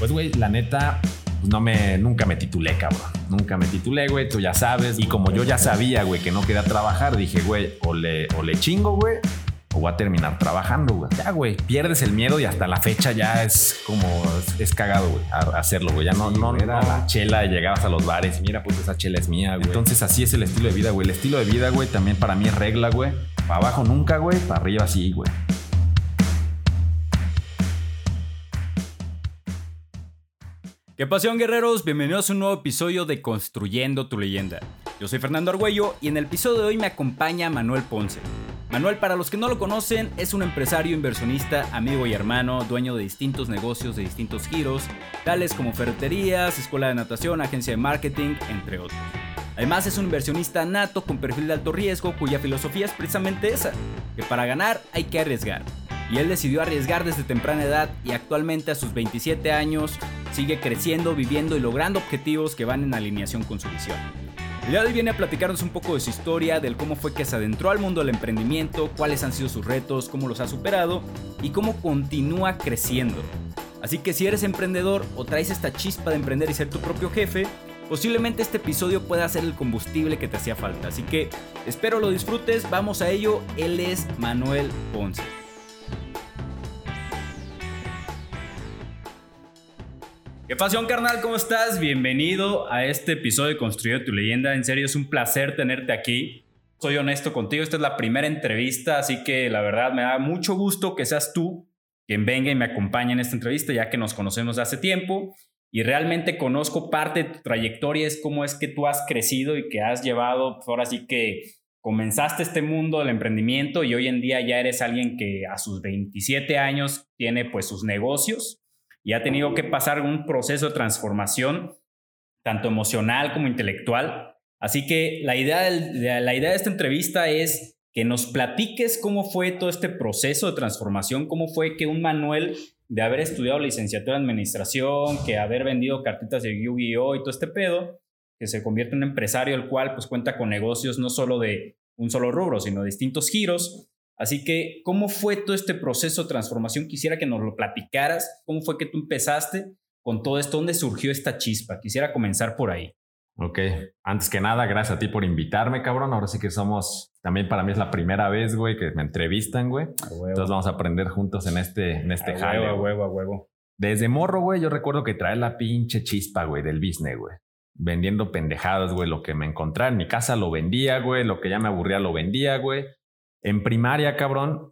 Pues, güey, la neta, no me, nunca me titulé, cabrón. Nunca me titulé, güey, tú ya sabes. Y como yo ya sabía, güey, que no quería trabajar, dije, güey, o le, o le chingo, güey, o voy a terminar trabajando, güey. Ya, güey, pierdes el miedo y hasta la fecha ya es como, es, cagado, güey, hacerlo, güey. Ya no, no era la chela, llegabas a los bares y mira, pues esa chela es mía, güey. Entonces así es el estilo de vida, güey. El estilo de vida, güey, también para mí es regla, güey. Para abajo nunca, güey, para arriba sí, güey. ¿Qué pasión, guerreros? Bienvenidos a un nuevo episodio de Construyendo tu leyenda. Yo soy Fernando Argüello y en el episodio de hoy me acompaña Manuel Ponce. Manuel, para los que no lo conocen, es un empresario inversionista, amigo y hermano, dueño de distintos negocios de distintos giros, tales como ferreterías, escuela de natación, agencia de marketing, entre otros. Además es un inversionista nato con perfil de alto riesgo cuya filosofía es precisamente esa, que para ganar hay que arriesgar. Y él decidió arriesgar desde temprana edad y actualmente a sus 27 años sigue creciendo, viviendo y logrando objetivos que van en alineación con su visión. El día hoy viene a platicarnos un poco de su historia, del cómo fue que se adentró al mundo del emprendimiento, cuáles han sido sus retos, cómo los ha superado y cómo continúa creciendo. Así que si eres emprendedor o traes esta chispa de emprender y ser tu propio jefe, posiblemente este episodio pueda ser el combustible que te hacía falta. Así que espero lo disfrutes, vamos a ello. Él es Manuel Ponce. ¿Qué pasión, carnal? ¿Cómo estás? Bienvenido a este episodio de tu leyenda. En serio, es un placer tenerte aquí. Soy honesto contigo, esta es la primera entrevista, así que la verdad me da mucho gusto que seas tú quien venga y me acompañe en esta entrevista, ya que nos conocemos hace tiempo y realmente conozco parte de tu trayectoria, es cómo es que tú has crecido y que has llevado, pues ahora sí que comenzaste este mundo del emprendimiento y hoy en día ya eres alguien que a sus 27 años tiene pues sus negocios y ha tenido que pasar un proceso de transformación, tanto emocional como intelectual. Así que la idea, de, la idea de esta entrevista es que nos platiques cómo fue todo este proceso de transformación, cómo fue que un Manuel de haber estudiado licenciatura en administración, que haber vendido cartitas de Yu-Gi-Oh y todo este pedo, que se convierte en un empresario el cual pues cuenta con negocios no solo de un solo rubro, sino de distintos giros Así que, ¿cómo fue todo este proceso de transformación? Quisiera que nos lo platicaras. ¿Cómo fue que tú empezaste con todo esto? ¿Dónde surgió esta chispa? Quisiera comenzar por ahí. Ok, antes que nada, gracias a ti por invitarme, cabrón. Ahora sí que somos, también para mí es la primera vez, güey, que me entrevistan, güey. Entonces vamos a aprender juntos en este, en este a Huevo, a huevo, a huevo. Desde morro, güey, yo recuerdo que trae la pinche chispa, güey, del business, güey. Vendiendo pendejadas, güey, lo que me encontraba en mi casa lo vendía, güey, lo que ya me aburría lo vendía, güey. En primaria, cabrón,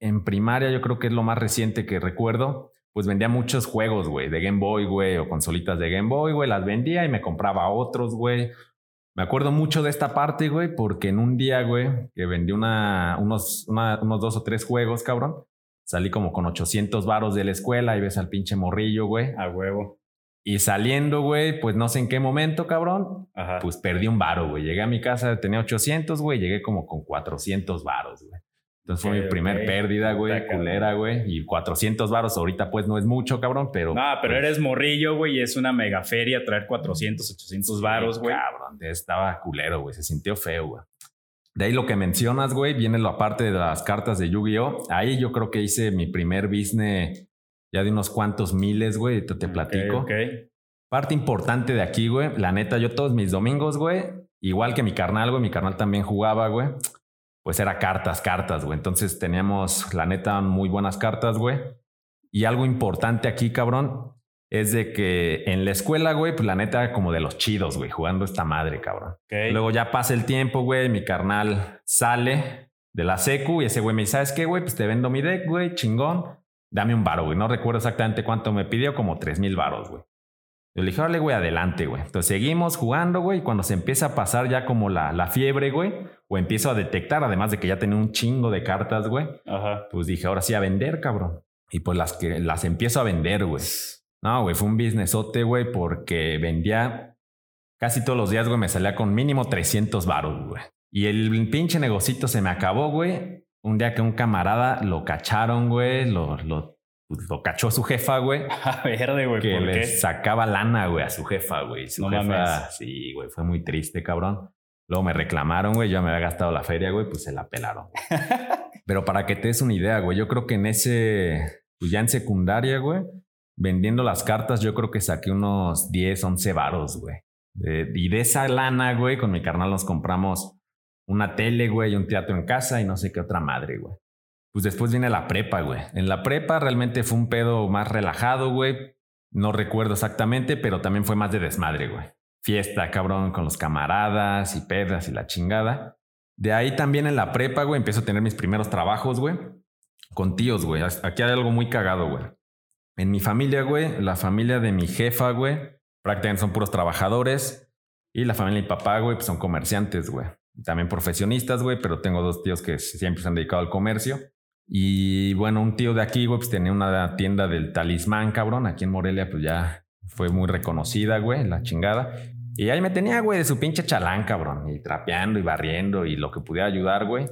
en primaria yo creo que es lo más reciente que recuerdo, pues vendía muchos juegos, güey, de Game Boy, güey, o consolitas de Game Boy, güey, las vendía y me compraba otros, güey. Me acuerdo mucho de esta parte, güey, porque en un día, güey, que vendí unos, unos dos o tres juegos, cabrón, salí como con 800 varos de la escuela y ves al pinche morrillo, güey. A huevo. Y saliendo, güey, pues no sé en qué momento, cabrón, pues perdí un varo, güey. Llegué a mi casa, tenía 800, güey, llegué como con 400 varos, güey. Entonces fue mi primer pérdida, güey, culera, güey. Y 400 varos ahorita pues no es mucho, cabrón, pero... No, pero pues eres morrillo, güey, y es una mega feria traer 400, 800 varos, güey. Cabrón, estaba culero, güey, se sintió feo, güey. De ahí lo que mencionas, güey, viene la parte de las cartas de Yu-Gi-Oh! Ahí yo creo que hice mi primer business ya de unos cuantos miles, güey, te, te platico. Ok, Parte importante de aquí, güey, la neta, yo todos mis domingos, güey, igual que mi carnal, güey, mi carnal también jugaba, güey, pues era cartas, cartas, güey. Entonces teníamos, la neta, muy buenas cartas, güey. Y algo importante aquí, cabrón, es de que en la escuela, güey, pues la neta, como de los chidos, güey, jugando esta madre, cabrón. Luego ya pasa el tiempo, güey, mi carnal sale de la secu y ese güey me dice, ¿sabes qué, güey? Pues te vendo mi deck, güey, chingón dame un varo, güey. No recuerdo exactamente cuánto me pidió, como tres mil varos, güey. Yo le dije, órale, güey, adelante, güey. Entonces seguimos jugando, güey. Y cuando se empieza a pasar ya como la, la fiebre, güey, o empiezo a detectar, además de que ya tenía un chingo de cartas, güey, Ajá. pues dije, ahora sí a vender, cabrón. Y pues las, que, las empiezo a vender, güey. No, güey, fue un businessote, güey, porque vendía casi todos los días, güey, me salía con mínimo 300 varos, güey. Y el pinche negocito se me acabó, güey un día que un camarada lo cacharon, güey, lo, lo, lo cachó su jefa, güey. A verde, güey. Que le sacaba lana, güey, a su jefa, güey. Su jefa, sí, güey, fue muy triste, cabrón. Luego me reclamaron, güey, yo me había gastado la feria, güey, pues se la pelaron. Pero para que te des una idea, güey, yo creo que en ese, pues ya en secundaria, güey, vendiendo las cartas, yo creo que saqué unos 10, 11 varos, güey. y de esa lana, güey, con mi carnal nos compramos una tele, güey, un teatro en casa y no sé qué otra madre, güey. Pues después viene la prepa, güey. En la prepa realmente fue un pedo más relajado, güey. No recuerdo exactamente, pero también fue más de desmadre, güey. Fiesta, cabrón, con los camaradas y pedras y la chingada. De ahí también en la prepa, güey, empiezo a tener mis primeros trabajos, güey. Con tíos, güey. Aquí hay algo muy cagado, güey. En mi familia, güey, la familia de mi jefa, güey, prácticamente son puros trabajadores. Y la familia de mi papá, güey, pues son comerciantes, güey. También profesionistas, güey, pero tengo dos tíos que siempre se han dedicado al comercio. Y bueno, un tío de aquí, güey, pues tenía una tienda del talismán, cabrón. Aquí en Morelia, pues ya fue muy reconocida, güey, la chingada. Y ahí me tenía, güey, de su pinche chalán, cabrón. Y trapeando y barriendo y lo que pudiera ayudar, güey.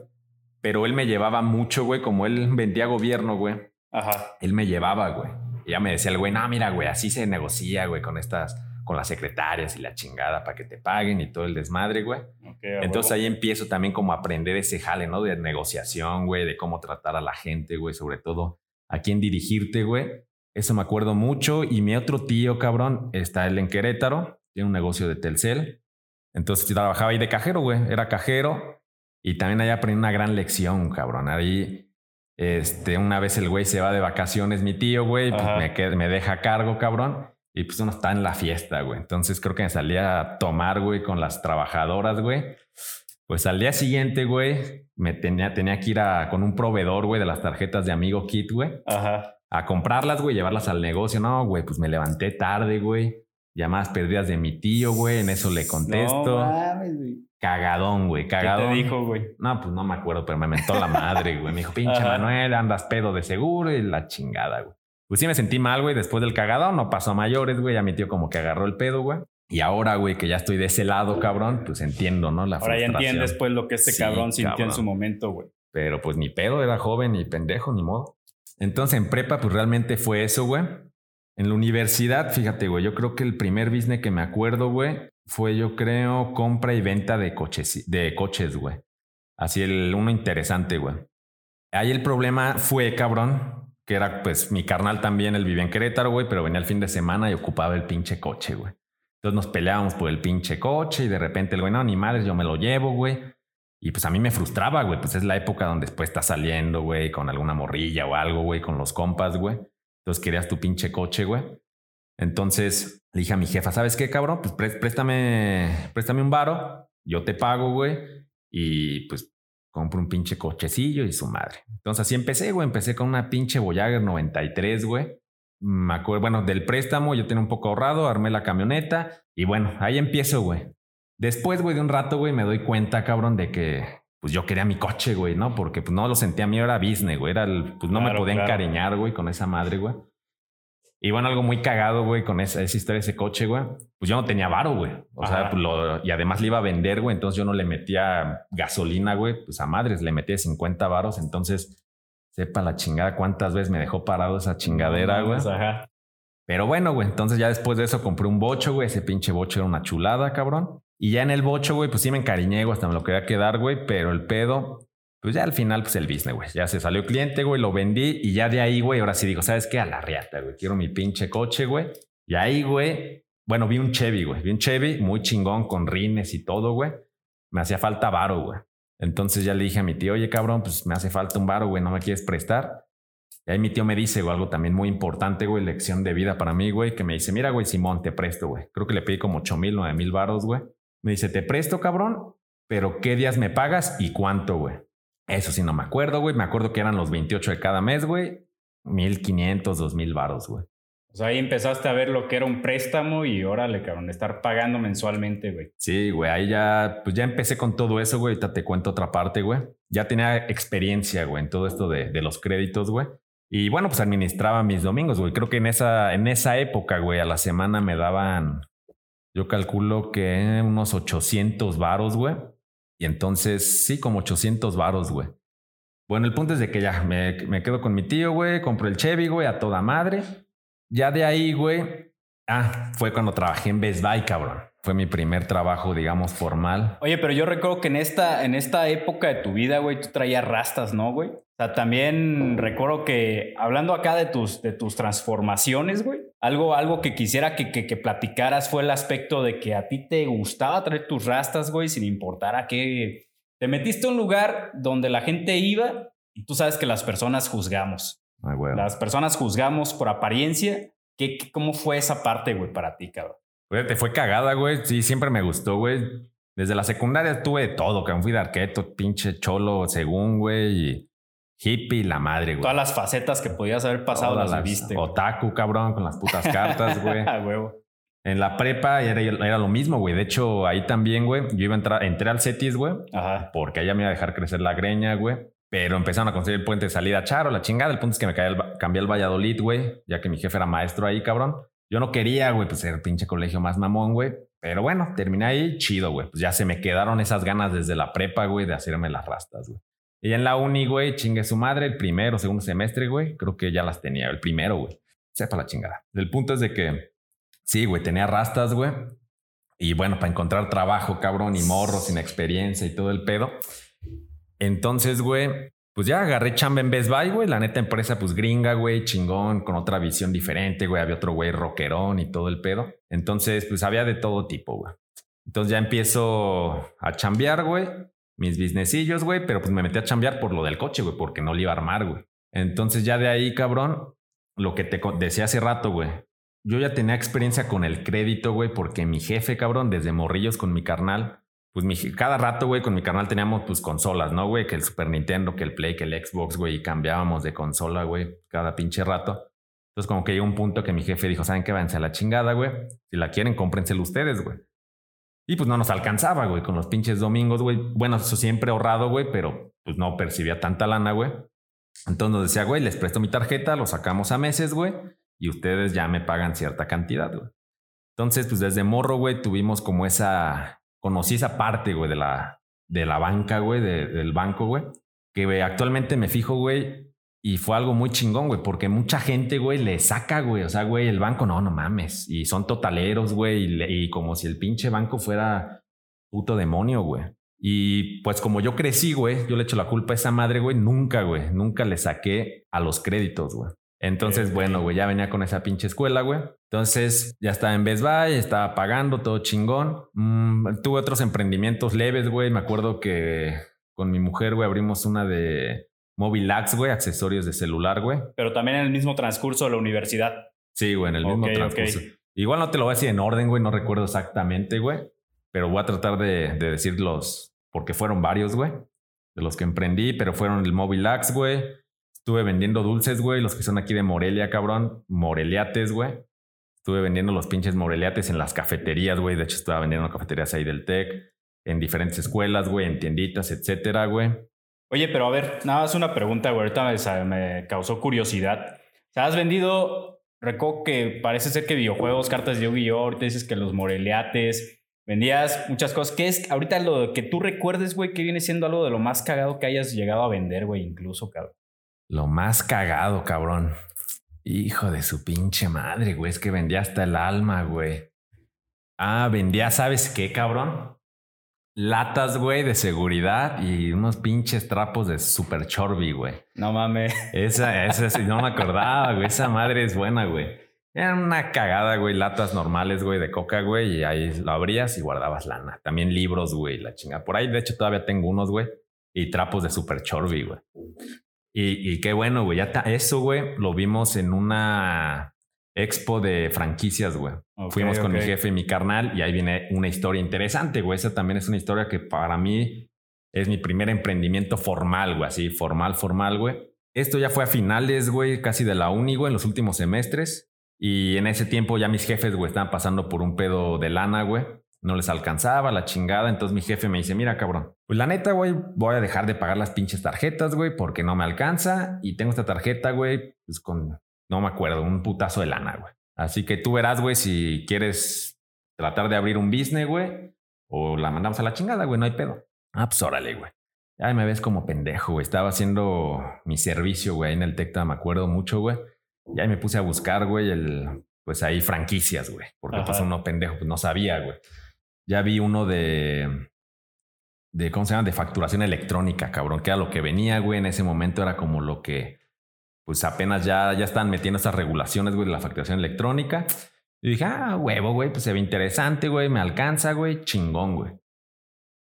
Pero él me llevaba mucho, güey, como él vendía gobierno, güey. Ajá. Él me llevaba, güey. Y ya me decía el güey, no, mira, güey, así se negocia, güey, con estas, con las secretarias y la chingada para que te paguen y todo el desmadre, güey. Entonces ahí empiezo también como a aprender ese jale, ¿no? De negociación, güey, de cómo tratar a la gente, güey, sobre todo a quién dirigirte, güey. Eso me acuerdo mucho. Y mi otro tío, cabrón, está él en Querétaro, tiene un negocio de Telcel. Entonces trabajaba ahí de cajero, güey, era cajero. Y también ahí aprendí una gran lección, cabrón. Ahí, este, una vez el güey se va de vacaciones, mi tío, güey, pues me, me deja a cargo, cabrón. Y pues uno está en la fiesta, güey. Entonces creo que me salía a tomar, güey, con las trabajadoras, güey. Pues al día siguiente, güey, me tenía, tenía que ir a, con un proveedor, güey, de las tarjetas de Amigo Kit, güey. Ajá. A comprarlas, güey, llevarlas al negocio. No, güey, pues me levanté tarde, güey. Llamadas perdidas de mi tío, güey. En eso le contesto. No mames, güey. Cagadón, güey, cagadón. ¿Qué te dijo, güey? No, pues no me acuerdo, pero me mentó la madre, güey. Me dijo, pinche Manuel, andas pedo de seguro y la chingada, güey. Pues sí me sentí mal, güey, después del cagadón, no pasó a mayores, güey, ya mi tío como que agarró el pedo, güey. Y ahora, güey, que ya estoy de ese lado, cabrón, pues entiendo, ¿no? La ahora ya entiendes, pues, lo que este cabrón sintió en su momento, güey. Pero pues ni pedo, era joven, ni pendejo, ni modo. Entonces en prepa, pues realmente fue eso, güey. En la universidad, fíjate, güey, yo creo que el primer business que me acuerdo, güey, fue, yo creo, compra y venta de coches, de coches, güey. Así el uno interesante, güey. Ahí el problema fue, cabrón, que era pues mi carnal también, él vivía en Querétaro, güey, pero venía el fin de semana y ocupaba el pinche coche, güey. Entonces nos peleábamos por el pinche coche y de repente el güey, no, ni madre, yo me lo llevo, güey. Y pues a mí me frustraba, güey, pues es la época donde después estás saliendo, güey, con alguna morrilla o algo, güey, con los compas, güey. Entonces querías tu pinche coche, güey. Entonces le dije a mi jefa, ¿sabes qué, cabrón? Pues préstame, préstame un varo, yo te pago, güey. Y pues compro un pinche cochecillo y su madre. Entonces así empecé, güey. Empecé con una pinche Voyager 93, güey. Me acuerdo, bueno, del préstamo yo tenía un poco ahorrado, armé la camioneta y bueno, ahí empiezo, güey. Después, güey, de un rato, güey, me doy cuenta, cabrón, de que pues yo quería mi coche, güey, ¿no? Porque pues no lo sentía mío, era business, güey. Era el, pues no me podía encariñar, güey, con esa madre, güey. Y bueno, algo muy cagado, güey, con esa, esa historia, ese coche, güey. Pues yo no tenía varo, güey. O sea, pues lo, y además le iba a vender, güey. Entonces yo no le metía gasolina, güey. Pues a madres le metía 50 varos. Entonces, sepa la chingada cuántas veces me dejó parado esa chingadera, güey. Ajá. Pero bueno, güey. Entonces ya después de eso compré un bocho, güey. Ese pinche bocho era una chulada, cabrón. Y ya en el bocho, güey, pues sí me encariñé, güey. Hasta me lo quería quedar, güey. Pero el pedo pues ya al final, pues el business, güey. Ya se salió cliente, güey, lo vendí y ya de ahí, güey, ahora sí digo, ¿sabes qué? A la riata, güey. Quiero mi pinche coche, güey. Y ahí, güey, bueno, vi un Chevy, güey. Vi un Chevy muy chingón con rines y todo, güey. Me hacía falta varo, güey. Entonces ya le dije a mi tío, oye, cabrón, pues me hace falta un varo, güey, ¿no me quieres prestar? Y ahí mi tío me dice, güey, algo también muy importante, güey, lección de vida para mí, güey, que me dice, mira, güey, Simón, te presto, güey. Creo que le pedí como 8 mil, 9 mil varos, güey. Me dice, te presto, cabrón, pero ¿qué días me pagas y cuánto, güey? Eso sí no me acuerdo, güey. Me acuerdo que eran los 28 de cada mes, güey. 1500, 2000 varos, güey. O sea, ahí empezaste a ver lo que era un préstamo y órale, cabrón, estar pagando mensualmente, güey. Sí, güey, ahí ya, pues ya empecé con todo eso, güey. Ahorita te cuento otra parte, güey. Ya tenía experiencia, güey, en todo esto de, de los créditos, güey. Y bueno, pues administraba mis domingos, güey. Creo que en esa, en esa época, güey, a la semana me daban, yo calculo que unos 800 varos, güey. Y entonces, sí, como 800 varos, güey. Bueno, el punto es de que ya me, quedo con mi tío, güey, compro el Chevy, güey, a toda madre. Ya de ahí, güey, Ah, fue cuando trabajé en Best Buy, cabrón. Fue mi primer trabajo, digamos, formal. Oye, pero yo recuerdo que en esta, en esta época de tu vida, güey, tú traías rastas, ¿no, güey? O sea, también recuerdo que hablando acá de tus, de tus transformaciones, güey, algo, algo que quisiera que, que, que platicaras fue el aspecto de que a ti te gustaba traer tus rastas, güey, sin importar a qué. Te metiste a un lugar donde la gente iba y tú sabes que las personas juzgamos. Ay, güey. Las personas juzgamos por apariencia. ¿Qué, qué- cómo fue esa parte, güey, para ti, cabrón? Te fue cagada, güey. Sí, siempre me gustó, güey. Desde la secundaria tuve de todo, cabrón. Fui de arqueto, pinche cholo, según, güey. Y hippie, la madre, güey. Todas las facetas que podías haber pasado Todas las viviste. Otaku, cabrón, con las putas cartas, güey. A huevo. En la prepa era, era lo mismo, güey. De hecho, ahí también, güey. Yo iba a entrar, entré al CETIS, güey. Ajá. Porque allá me iba a dejar crecer la greña, güey. Pero empezaron a construir el puente de salida charo, la chingada. El punto es que me caí al- cambié al Valladolid, güey. Ya que mi jefe era maestro ahí, cabrón. Yo no quería, güey, pues el pinche colegio más mamón, güey. Pero bueno, terminé ahí, chido, güey. Pues ya se me quedaron esas ganas desde la prepa, güey, de hacerme las rastas, güey. Y en la uni, güey, chingue su madre, el primero, segundo semestre, güey. Creo que ya las tenía, el primero, güey. Sepa la chingada. El punto es de que, sí, güey, tenía rastas, güey. Y bueno, para encontrar trabajo, cabrón, y morro, sin experiencia y todo el pedo. Entonces, güey, pues ya agarré chamba en Best Buy, güey. La neta empresa, pues gringa, güey, chingón, con otra visión diferente, güey. Había otro güey rockerón y todo el pedo. Entonces, pues había de todo tipo, güey. Entonces ya empiezo a chambear, güey. Mis businessillos, güey. Pero pues me metí a chambear por lo del coche, güey, porque no lo iba a armar, güey. Entonces ya de ahí, cabrón, lo que te decía hace rato, güey. Yo ya tenía experiencia con el crédito, güey, porque mi jefe, cabrón, desde morrillos con mi carnal, pues mi, cada rato, güey, con mi carnal teníamos pues consolas, ¿no, güey? Que el Super Nintendo, que el Play, que el Xbox, güey, y cambiábamos de consola, güey, cada pinche rato. Entonces como que llegó un punto que mi jefe dijo, ¿saben qué? Váyanse a la chingada, güey. Si la quieren, cómprenselo ustedes, güey. Y pues no nos alcanzaba, güey, con los pinches domingos, güey. Bueno, eso siempre ahorrado, güey, pero pues no percibía tanta lana, güey. Entonces nos decía, güey, les presto mi tarjeta, lo sacamos a meses, güey, y ustedes ya me pagan cierta cantidad, güey. Entonces, pues desde morro, güey, tuvimos como esa, conocí esa parte, güey, de la, de la banca, güey, de- del banco, güey, que güey, actualmente me fijo, güey, y fue algo muy chingón, güey, porque mucha gente, güey, le saca, güey, o sea, güey, el banco, no, no mames, y son totaleros, güey, y, le- y como si el pinche banco fuera puto demonio, güey. Y pues como yo crecí, güey, yo le echo la culpa a esa madre, güey, nunca, güey, nunca le saqué a los créditos, güey. Entonces, bueno, güey, ya venía con esa pinche escuela, güey. Entonces, ya estaba en Best Buy, estaba pagando todo chingón. Mm, tuve otros emprendimientos leves, güey. Me acuerdo que con mi mujer, güey, abrimos una de Mobilax, güey, accesorios de celular, güey. Pero también en el mismo transcurso de la universidad. Sí, güey, en el mismo transcurso. Igual no te lo voy a decir en orden, güey, no recuerdo exactamente, güey. Pero voy a tratar de, de decir los, porque fueron varios, güey, de los que emprendí, pero fueron el Mobilax, güey. Estuve vendiendo dulces, güey, los que son aquí de Morelia, cabrón. Moreliates, güey. Estuve vendiendo los pinches moreliates en las cafeterías, güey. De hecho, estaba vendiendo en cafeterías ahí del TEC, en diferentes escuelas, güey, en tienditas, etcétera, güey. Oye, pero a ver, nada más una pregunta, güey. Ahorita me, causó curiosidad. O sea, has vendido, recuerdo que parece ser que videojuegos, cartas de Yu-Gi-Oh! Ahorita dices que los moreliates. Vendías muchas cosas. ¿Qué es ahorita lo que tú recuerdes, güey, que viene siendo algo de lo más cagado que hayas llegado a vender, güey, incluso, cabrón? Lo más cagado, cabrón. Hijo de su pinche madre, güey. Es que vendía hasta el alma, güey. Ah, vendía, ¿sabes qué, cabrón? Latas, güey, de seguridad y unos pinches trapos de super chorby, güey. No mames. Esa, esa sí, no me acordaba, güey. Esa madre es buena, güey. Era una cagada, güey. Latas normales, güey, de coca, güey. Y ahí lo abrías y guardabas lana. También libros, güey, la chinga. Por ahí, de hecho, todavía tengo unos, güey. Y trapos de super chorby, güey. Y, y qué bueno, güey. Ya ta- eso, güey, lo vimos en una expo de franquicias, güey. Fuimos con mi jefe y mi carnal y ahí viene una historia interesante, güey. Esa también es una historia que para mí es mi primer emprendimiento formal, güey. Así, formal, formal, güey. Esto ya fue a finales, güey, casi de la uni, güey, en los últimos semestres. Y en ese tiempo ya mis jefes, güey, estaban pasando por un pedo de lana, güey. No les alcanzaba la chingada. Entonces mi jefe me dice, mira, cabrón, pues la neta, güey, voy a dejar de pagar las pinches tarjetas, güey, porque no me alcanza. Y tengo esta tarjeta, güey, pues con, no me acuerdo, un putazo de lana, güey. Así que tú verás, güey, si quieres tratar de abrir un business, güey, o la mandamos a la chingada, güey, no hay pedo. Ah, pues órale, güey. Ay, me ves como pendejo, güey. Estaba haciendo mi servicio, güey, ahí en el Tecta, me acuerdo mucho, güey. Y ahí me puse a buscar, güey, el, pues ahí franquicias, güey. Porque pues Ajá. uno pendejo, pues no sabía, güey. Ya vi uno de, de, ¿cómo se llama? De facturación electrónica, cabrón, que era lo que venía, güey. En ese momento era como lo que, pues apenas ya, ya están metiendo esas regulaciones, güey, de la facturación electrónica. Y dije, ah, huevo, güey, pues se ve interesante, güey, me alcanza, güey, chingón, güey.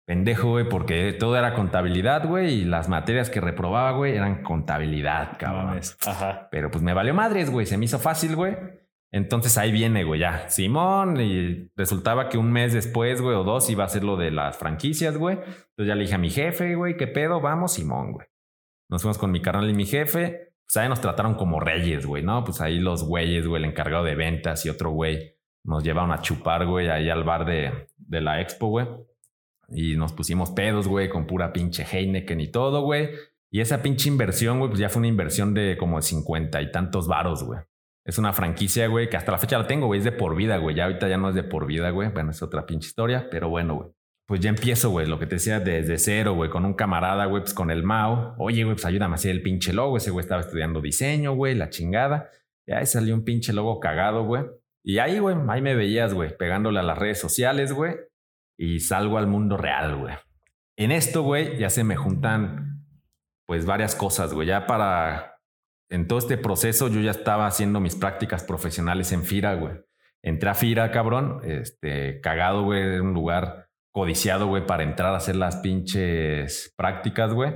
Pendejo, güey, porque todo era contabilidad, güey, y las materias que reprobaba, güey, eran contabilidad, cabrón. Ajá. Pero pues me valió madres, güey. Se me hizo fácil, güey. Entonces ahí viene, güey, ya. Simón, y resultaba que un mes después, güey, o dos, iba a ser lo de las franquicias, güey. Entonces ya le dije a mi jefe, güey, ¿qué pedo? Vamos, Simón, güey. Nos fuimos con mi carnal y mi jefe. Pues ahí nos trataron como reyes, güey, ¿no? Pues ahí los güeyes, güey, el encargado de ventas y otro güey nos llevaron a chupar, güey, ahí al bar de, de la expo, güey. Y nos pusimos pedos, güey, con pura pinche Heineken y todo, güey. Y esa pinche inversión, güey, pues ya fue una inversión de como cincuenta y tantos varos, güey. Es una franquicia, güey, que hasta la fecha la tengo, güey. Es de por vida, güey. Ya ahorita ya no es de por vida, güey. Bueno, es otra pinche historia, pero bueno, güey. Pues ya empiezo, güey, lo que te decía desde cero, güey, con un camarada, güey, pues con el Mao. Oye, güey, pues ayúdame a hacer el pinche logo. Ese güey estaba estudiando diseño, güey, la chingada. Y ahí salió un pinche logo cagado, güey. Y ahí, güey, ahí me veías, güey, pegándole a las redes sociales, güey. Y salgo al mundo real, güey. En esto, güey, ya se me juntan, pues, varias cosas, güey. Ya para en todo este proceso yo ya estaba haciendo mis prácticas profesionales en FIRA, güey. Entré a FIRA, cabrón, este, cagado, güey, era un lugar codiciado, güey, para entrar a hacer las pinches prácticas, güey.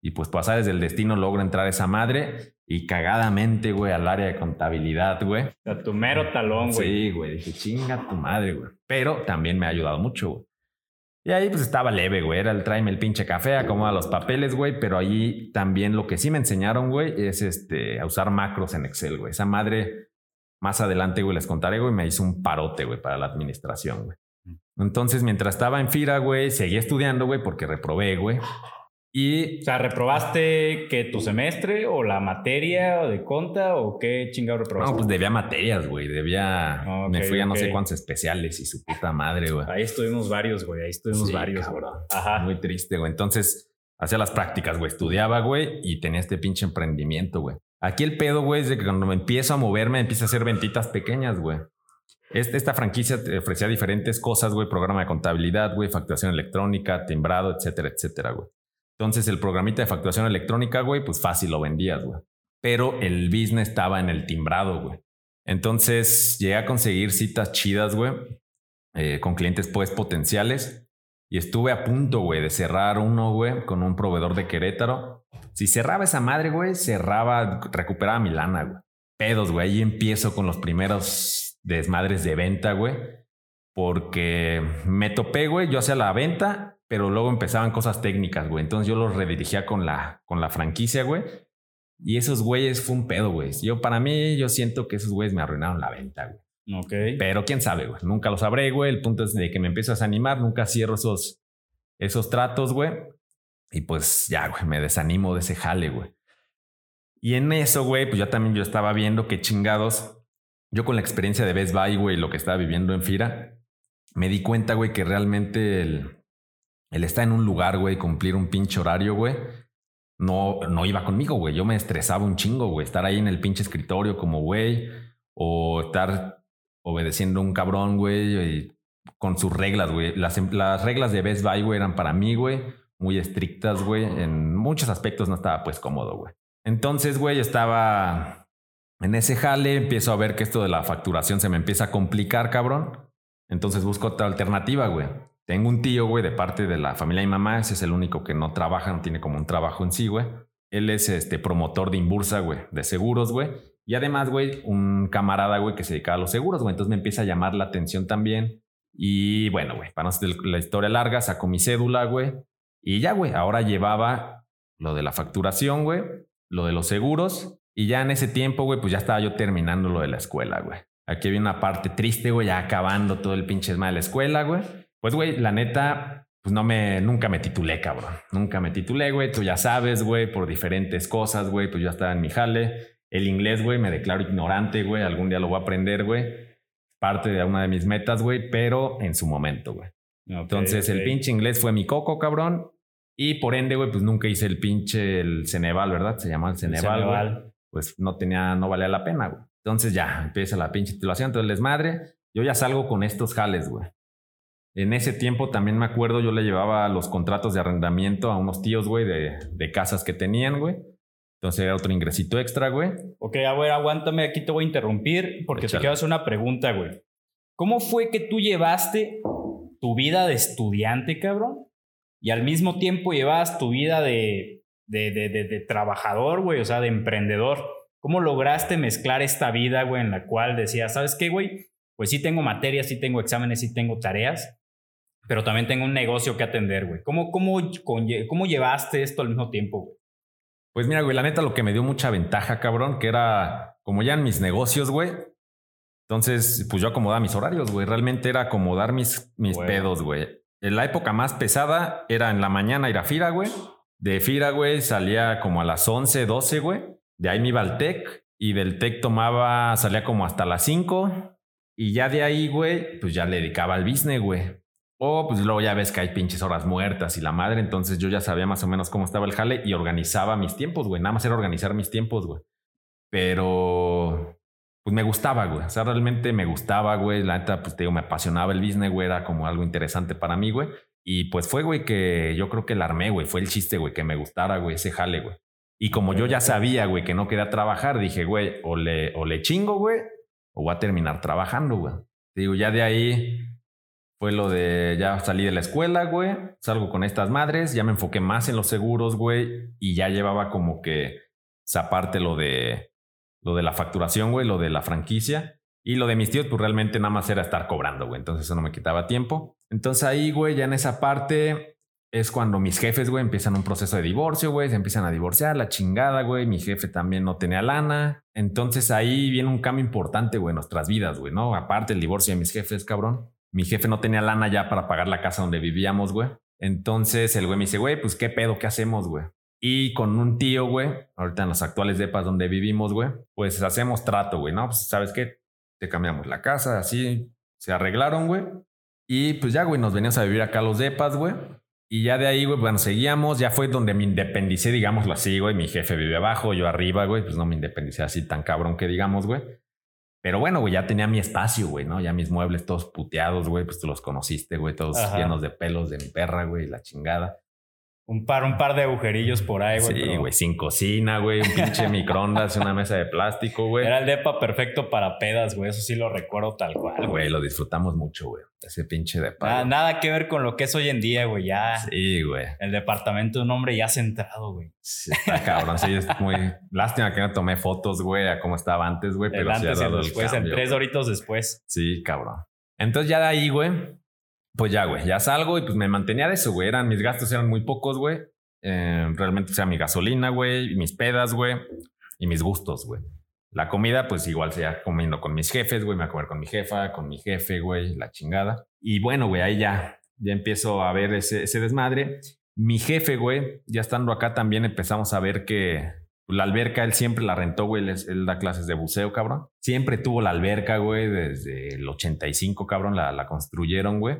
Y pues pasar desde el destino logro entrar a esa madre y cagadamente, güey, al área de contabilidad, güey. A tu mero talón, güey. Sí, güey, dije, chinga tu madre, güey. Pero también me ha ayudado mucho, güey. Y ahí pues estaba leve, güey. Era el tráeme el pinche café, acomoda los papeles, güey. Pero ahí también lo que sí me enseñaron, güey, es este, a usar macros en Excel, güey. Esa madre, más adelante, güey, les contaré, güey, me hizo un parote, güey, para la administración, güey. Entonces, mientras estaba en FIRA, güey, seguía estudiando, güey, porque reprobé, güey. Y O sea, ¿reprobaste que tu semestre o la materia o de conta o qué chingado reprobaste? no, pues debía materias, güey. Debía. Ah, me fui a no sé cuántos especiales y su puta madre, güey. Ahí estuvimos varios, güey. Ahí estuvimos Sí, varios, cabrón. Ajá. Muy triste, güey. Entonces, hacía las prácticas, güey. Estudiaba, güey, y tenía este pinche emprendimiento, güey. Aquí el pedo, güey, es de que cuando me empiezo a moverme, empiezo a hacer ventitas pequeñas, güey. Este- esta franquicia ofrecía diferentes cosas, güey. Programa de contabilidad, güey, facturación electrónica, timbrado, etcétera, etcétera, güey. Entonces, el programita de facturación electrónica, güey, pues fácil lo vendías, güey. Pero el business estaba en el timbrado, güey. Entonces, llegué a conseguir citas chidas, güey, eh, con clientes, pues, potenciales. Y estuve a punto, güey, de cerrar uno, güey, con un proveedor de Querétaro. Si cerraba esa madre, güey, cerraba, recuperaba mi lana, güey. Pedos, güey. Ahí empiezo con los primeros desmadres de venta, güey. Porque me topé, güey, yo hacía la venta, pero luego empezaban cosas técnicas, güey. Entonces yo los redirigía con la, con la franquicia, güey. Y esos güeyes fue un pedo, güey. Yo, para mí, yo siento que esos güeyes me arruinaron la venta, güey. Ok. Pero quién sabe, güey. Nunca lo sabré, güey. El punto es de que me empiezo a desanimar. Nunca cierro esos, esos tratos, güey. Y pues ya, güey, me desanimo de ese jale, güey. Y en eso, güey, pues ya también yo estaba viendo que chingados. Yo con la experiencia de Best Buy, güey, lo que estaba viviendo en Fira, me di cuenta, güey, que realmente el, el estar en un lugar, güey, cumplir un pinche horario, güey, no, no iba conmigo, güey. Yo me estresaba un chingo, güey. Estar ahí en el pinche escritorio como, güey, o estar obedeciendo a un cabrón, güey, con sus reglas, güey. Las, las reglas de Best Buy, güey, eran para mí, güey, muy estrictas, güey. En muchos aspectos no estaba, pues, cómodo, güey. Entonces, güey, estaba en ese jale, empiezo a ver que esto de la facturación se me empieza a complicar, cabrón. Entonces busco otra alternativa, güey. Tengo un tío, güey, de parte de la familia de mi mamá. Ese es el único que no trabaja, no tiene como un trabajo en sí, güey. Él es este promotor de Inbursa, güey, de seguros, güey. Y además, güey, un camarada, güey, que se dedica a los seguros, güey. Entonces me empieza a llamar la atención también. Y bueno, güey, para no hacer la historia larga, saco mi cédula, güey. Y ya, güey, ahora llevaba lo de la facturación, güey, lo de los seguros. Y ya en ese tiempo, güey, pues ya estaba yo terminando lo de la escuela, güey. Aquí había una parte triste, güey, ya acabando todo el pinche esma de la escuela, güey. Pues, güey, la neta, pues no me, nunca me titulé, cabrón. Nunca me titulé, güey. Tú ya sabes, güey, por diferentes cosas, güey. Pues yo estaba en mi jale. El inglés, güey, me declaro ignorante, güey. Algún día lo voy a aprender, güey. Parte de una de mis metas, güey, pero en su momento, güey. Entonces, el ok. pinche inglés fue mi coco, cabrón. Y por ende, güey, pues nunca hice el pinche, el Ceneval, ¿verdad? Se llama el El Ceneval, güey. Ceneval. Pues no tenía, no valía la pena, güey. Entonces ya empieza la pinche titulación, entonces el desmadre. Yo ya salgo con estos jales, güey. En ese tiempo también me acuerdo, yo le llevaba los contratos de arrendamiento a unos tíos, güey, de, de casas que tenían, güey. Entonces era otro ingresito extra, güey. Ok, a ver, aguántame, aquí te voy a interrumpir porque te quiero hacer una pregunta, güey. ¿Cómo fue que tú llevaste tu vida de estudiante, cabrón? Y al mismo tiempo llevabas tu vida de, de, de, de, de trabajador, güey, o sea, de emprendedor. ¿Cómo lograste mezclar esta vida, güey, en la cual decías, ¿sabes qué, güey? Pues sí tengo materias, sí tengo exámenes, sí tengo tareas, pero también tengo un negocio que atender, güey. ¿Cómo, cómo, ¿Cómo llevaste esto al mismo tiempo, güey? Pues mira, güey, la neta lo que me dio mucha ventaja, cabrón, que era como ya en mis negocios, güey. Entonces, pues yo acomodaba mis horarios, güey. Realmente era acomodar mis, mis pedos, güey. En la época más pesada era en la mañana ir a Fira, güey. De Fira, güey, salía como a las 11, 12, güey. De ahí me iba al TEC y del TEC tomaba, salía como hasta las 5. Y ya de ahí, güey, pues ya le dedicaba al business, güey. O pues luego ya ves que hay pinches horas muertas y la madre, entonces yo ya sabía más o menos cómo estaba el jale y organizaba mis tiempos, güey. Nada más era organizar mis tiempos, güey. Pero pues me gustaba, güey. O sea, realmente me gustaba, güey. La neta, pues te digo, me apasionaba el business, güey. Era como algo interesante para mí, güey. Y pues fue, güey, que yo creo que la armé, güey. Fue el chiste, güey, que me gustara, güey, ese jale, güey. Y como yo ya sabía, güey, que no quería trabajar, dije, güey, o le, o le chingo, güey, o voy a terminar trabajando, güey. Digo, ya de ahí fue lo de ya salí de la escuela, güey, salgo con estas madres, ya me enfoqué más en los seguros, güey, y ya llevaba como que esa parte lo de lo de la facturación, güey, lo de la franquicia. Y lo de mis tíos, pues realmente nada más era estar cobrando, güey. Entonces eso no me quitaba tiempo. Entonces ahí, güey, ya en esa parte es cuando mis jefes, güey, empiezan un proceso de divorcio, güey. Se empiezan a divorciar, la chingada, güey. Mi jefe también no tenía lana. Entonces ahí viene un cambio importante, güey, en nuestras vidas, güey, ¿no? Aparte el divorcio de mis jefes, cabrón mi jefe no tenía lana ya para pagar la casa donde vivíamos, güey. Entonces el güey me dice, güey, pues qué pedo, ¿qué hacemos, güey? Y con un tío, güey, ahorita en los actuales depas donde vivimos, güey, pues hacemos trato, güey, ¿no? Pues sabes qué, te cambiamos la casa, así se arreglaron, güey. Y pues ya, güey, nos veníamos a vivir acá a los depas, güey. Y ya de ahí, güey, bueno, seguíamos, ya fue donde me independicé, digámoslo así, güey. Mi jefe vive abajo, yo arriba, güey, pues no me independicé así tan cabrón que digamos, güey. Pero bueno, güey, ya tenía mi espacio, güey, ¿no? Ya mis muebles todos puteados, güey, pues tú los conociste, güey, todos llenos de pelos de mi perra, güey, la chingada. Un par, un par de agujerillos por ahí, güey. Sí, güey, sin cocina, güey, un pinche microondas, una mesa de plástico, güey. Era el depa perfecto para pedas, güey. Eso sí lo recuerdo tal cual. Güey, lo disfrutamos mucho, güey. Ese pinche depa. Nada, nada, que ver con lo que es hoy en día, güey. Ya. Sí, güey. El departamento de un hombre ya centrado, güey. Sí, está cabrón. Sí, es muy. Lástima que no tomé fotos, güey, a cómo estaba antes, güey. Pero antes sí ha y después, en tres horitos después. Sí, cabrón. Entonces ya de ahí, güey. Pues ya, güey, ya salgo y pues me mantenía de eso, güey. Eran, mis gastos eran muy pocos, güey. Eh, realmente sea mi gasolina, güey, mis pedas, güey, y mis gustos, güey. La comida, pues igual sea comiendo con mis jefes, güey, me voy a comer con mi jefa, con mi jefe, güey, la chingada. Y bueno, güey, ahí ya, ya empiezo a ver ese, desmadre. Mi jefe, güey, ya estando acá también empezamos a ver que la alberca él siempre la rentó, güey, él, él da clases de buceo, cabrón. Siempre tuvo la alberca, güey, desde el 85, cabrón, la, la construyeron, güey.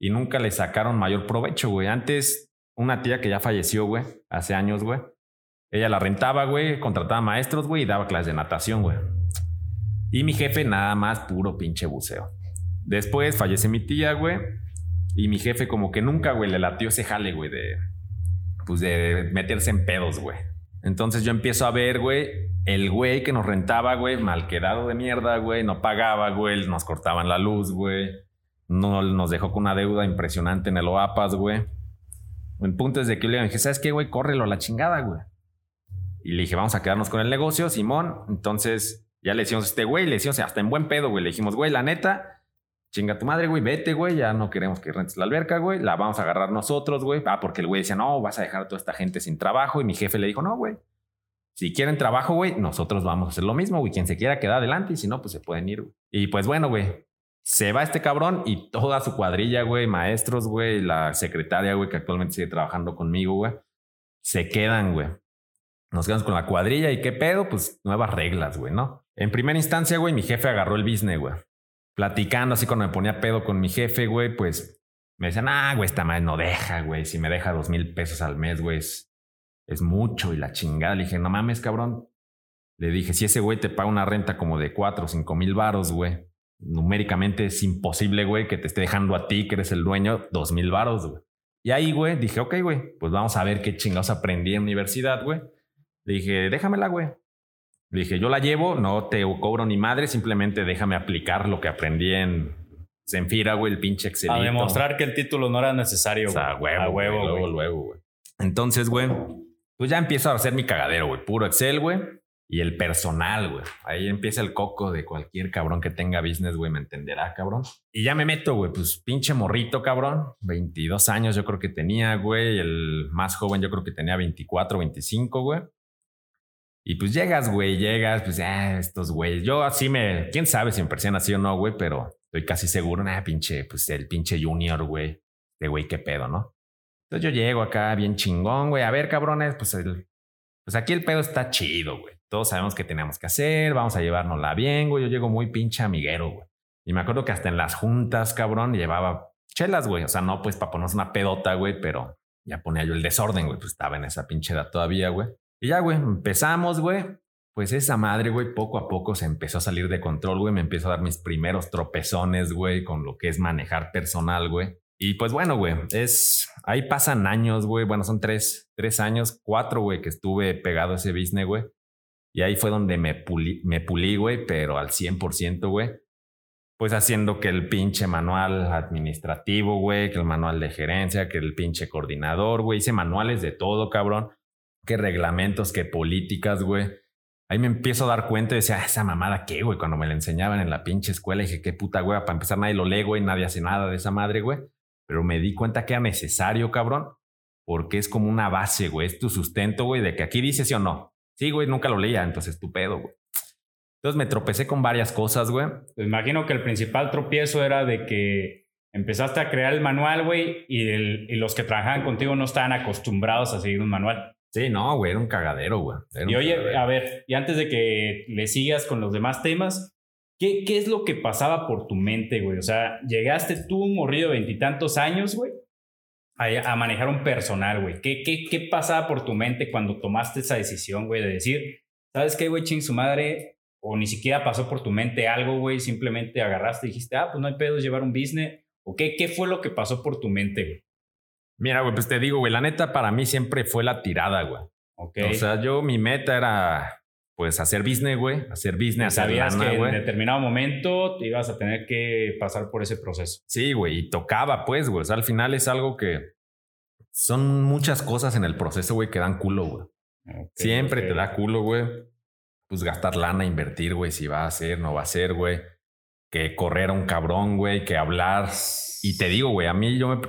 Y nunca le sacaron mayor provecho, güey. Antes una tía que ya falleció, güey, hace años, güey. Ella la rentaba, güey, contrataba maestros, güey, y daba clases de natación, güey. Y mi jefe nada más puro pinche buceo. Después fallece mi tía, güey. Y mi jefe como que nunca, güey, le latió ese jale, güey, de... Pues de meterse en pedos, güey. Entonces yo empiezo a ver, güey, el güey que nos rentaba, güey, mal quedado de mierda, güey, no pagaba, güey, nos cortaban la luz, güey. No, nos dejó con una deuda impresionante en el OAPAS, güey. En punto de que le dije, ¿sabes qué, güey? Córrelo a la chingada, güey. Y le dije, vamos a quedarnos con el negocio, Simón. Entonces, ya le decimos a este güey, le decimos hasta en buen pedo, güey. Le dijimos, güey, la neta, chinga tu madre, güey, vete, güey. Ya no queremos que rentes la alberca, güey. La vamos a agarrar nosotros, güey. Ah, porque el güey decía, no, vas a dejar a toda esta gente sin trabajo. Y mi jefe le dijo, no, güey. Si quieren trabajo, güey, nosotros vamos a hacer lo mismo, güey. Quien se quiera quedar adelante y si no, pues se pueden ir, güey. Y pues bueno, güey, se va este cabrón y toda su cuadrilla, güey, maestros, güey, la secretaria, güey, que actualmente sigue trabajando conmigo, güey, se quedan, güey. Nos quedamos con la cuadrilla y qué pedo, pues nuevas reglas, güey, ¿no? En primera instancia, güey, mi jefe agarró el business, güey. Platicando así cuando me ponía pedo con mi jefe, güey, pues me decían, ah, güey, esta madre no deja, güey. Si me deja dos mil pesos al mes, güey, es, mucho y la chingada. Le dije, no mames, cabrón. Le dije, si ese güey te paga una renta como de 4 o 5 mil varos, güey, numéricamente es imposible, güey, que te esté dejando a ti, que eres el dueño, 2 mil varos, güey. Y ahí, güey, dije, ok, güey, pues vamos a ver qué chingados aprendí en universidad, güey. Le dije, déjamela, güey. Le dije, yo la llevo, no te cobro ni madre, simplemente déjame aplicar lo que aprendí en Zenfira, güey, el pinche Excel. A demostrar que el título no era necesario, O sea, güey. huevo, A huevo, güey, luego, luego, güey. Entonces, güey, pues ya empiezo a hacer mi cagadero, güey. Puro Excel, güey. Y el personal, güey. Ahí empieza el coco de cualquier cabrón que tenga business, güey, me entenderá, cabrón. Y ya me meto, güey, pues pinche morrito, cabrón. 22 años yo creo que tenía, güey. El más joven yo creo que tenía 24, 25, güey. Y pues llegas, güey, llegas, pues, ah, estos güeyes. Yo así me, quién sabe si me parecían así o no, güey, pero estoy casi seguro, nah, pinche, pues el pinche junior, güey. De güey, qué pedo, ¿no? Entonces yo llego acá bien chingón, güey. A ver, cabrones, pues, el, pues aquí el pedo está chido, güey. Todos sabemos qué tenemos que hacer, vamos a llevárnosla bien, güey. Yo llego muy pinche amiguero, güey. Y me acuerdo que hasta en las juntas, cabrón, llevaba chelas, güey. O sea, no pues para ponernos una pedota, güey, pero ya ponía yo el desorden, güey. Pues estaba en esa pinche edad todavía, güey. Y ya, güey, empezamos, güey. Pues esa madre, güey, poco a poco se empezó a salir de control, güey. Me empiezo a dar mis primeros tropezones, güey, con lo que es manejar personal, güey. Y pues bueno, güey, es. Ahí pasan años, güey. Bueno, son tres, tres años, cuatro, güey, que estuve pegado a ese business, güey. Y ahí fue donde me pulí, me pulí, güey, pero al 100%, güey. Pues haciendo que el pinche manual administrativo, güey, que el manual de gerencia, que el pinche coordinador, güey. Hice manuales de todo, cabrón. Que reglamentos, que políticas, güey. Ahí me empiezo a dar cuenta y decía, "Ah, esa mamada qué, güey, cuando me la enseñaban en la pinche escuela. Dije, qué puta, güey, para empezar nadie lo lee, güey, nadie hace nada de esa madre, güey. Pero me di cuenta que era necesario, cabrón, porque es como una base, güey, es tu sustento, güey, de que aquí dice sí o no. Sí, güey, nunca lo leía, entonces tu pedo, güey. Entonces me tropecé con varias cosas, güey. Pues imagino que el principal tropiezo era de que empezaste a crear el manual, güey, y, el- y los que trabajaban contigo no estaban acostumbrados a seguir un manual. Sí, no, güey, era un cagadero, güey. Y oye, cagadero. a ver, y antes de que le sigas con los demás temas, ¿qué, qué es lo que pasaba por tu mente, güey? O sea, llegaste tú, un morrido de veintitantos años, güey, a, a manejar un personal, güey. ¿Qué, qué, ¿Qué pasaba por tu mente cuando tomaste esa decisión, güey, de decir, ¿sabes qué, güey, ching su madre? O ni siquiera pasó por tu mente algo, güey, simplemente agarraste y dijiste, ah, pues no hay pedo es llevar un business. ¿O qué, qué fue lo que pasó por tu mente, güey? Mira, güey, pues te digo, güey, la neta para mí siempre fue la tirada, güey. Ok. O sea, yo mi meta era, pues, hacer business, güey. Hacer business, hacer Sabías lana, que en güey. determinado momento te ibas a tener que pasar por ese proceso. Sí, güey, y tocaba, pues, güey. O sea, al final es algo que son muchas cosas en el proceso, güey, que dan culo, güey. Siempre te da culo, güey. Pues gastar lana, invertir, güey, si va a ser, no va a ser, güey. Que correr a un cabrón, güey, que hablar. Y te digo, güey, a mí yo me...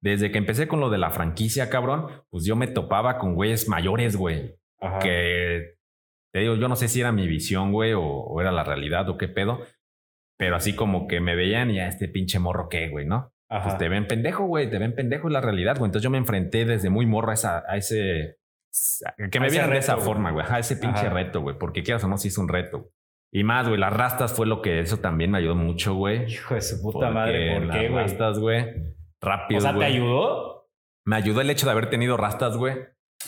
Desde que empecé con lo de la franquicia, cabrón, pues yo me topaba con güeyes mayores, güey. Ajá. Que te digo, yo no sé si era mi visión, güey, o, o era la realidad o qué pedo. Pero así como que me veían y a este pinche morro qué, güey, ¿no? Ajá. Pues te ven pendejo, güey, te ven pendejo es la realidad, güey. Entonces yo me enfrenté desde muy morro a, esa, a ese... a que me vieran de esa güey. forma, güey. A ese pinche Ajá. reto, güey. Porque quieras o no, sí es un reto. güey. Y más, güey, las rastas fue lo que eso también me ayudó mucho, güey. Hijo de su puta Porque madre, ¿por las qué, güey? rastas, güey. Rápido, O sea, ¿te güey. ayudó? Me ayudó el hecho de haber tenido rastas, güey.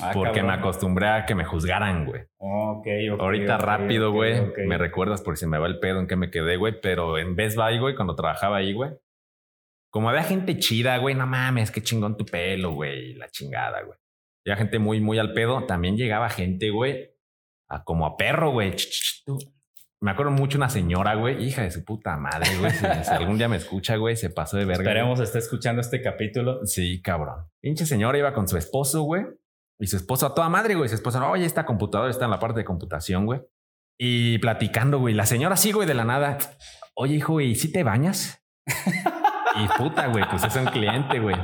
Ah, porque me acostumbré a que me juzgaran, güey. Ok, ok. Ahorita rápido, güey. Me recuerdas por si me va el pedo en que me quedé, güey. Pero en Best Buy, güey, cuando trabajaba ahí, güey. Como había gente chida, güey, no mames, qué chingón tu pelo, güey. La chingada, güey. Ya gente muy, muy al pedo. También llegaba gente, güey, a como a perro, güey. Me acuerdo mucho una señora, güey, hija de su puta madre, güey. Si, si algún día me escucha, güey, se pasó de verga. güey. Esperemos esté escuchando este capítulo. Sí, cabrón. Pinche señora iba con su esposo, güey. Y su esposo a toda madre, güey. Su esposo, oye, esta computadora está en la parte de computación, güey. Y platicando, güey. La señora sí, güey, de la nada. Oye, hijo, ¿y si te bañas? y puta, güey, pues es un cliente, güey.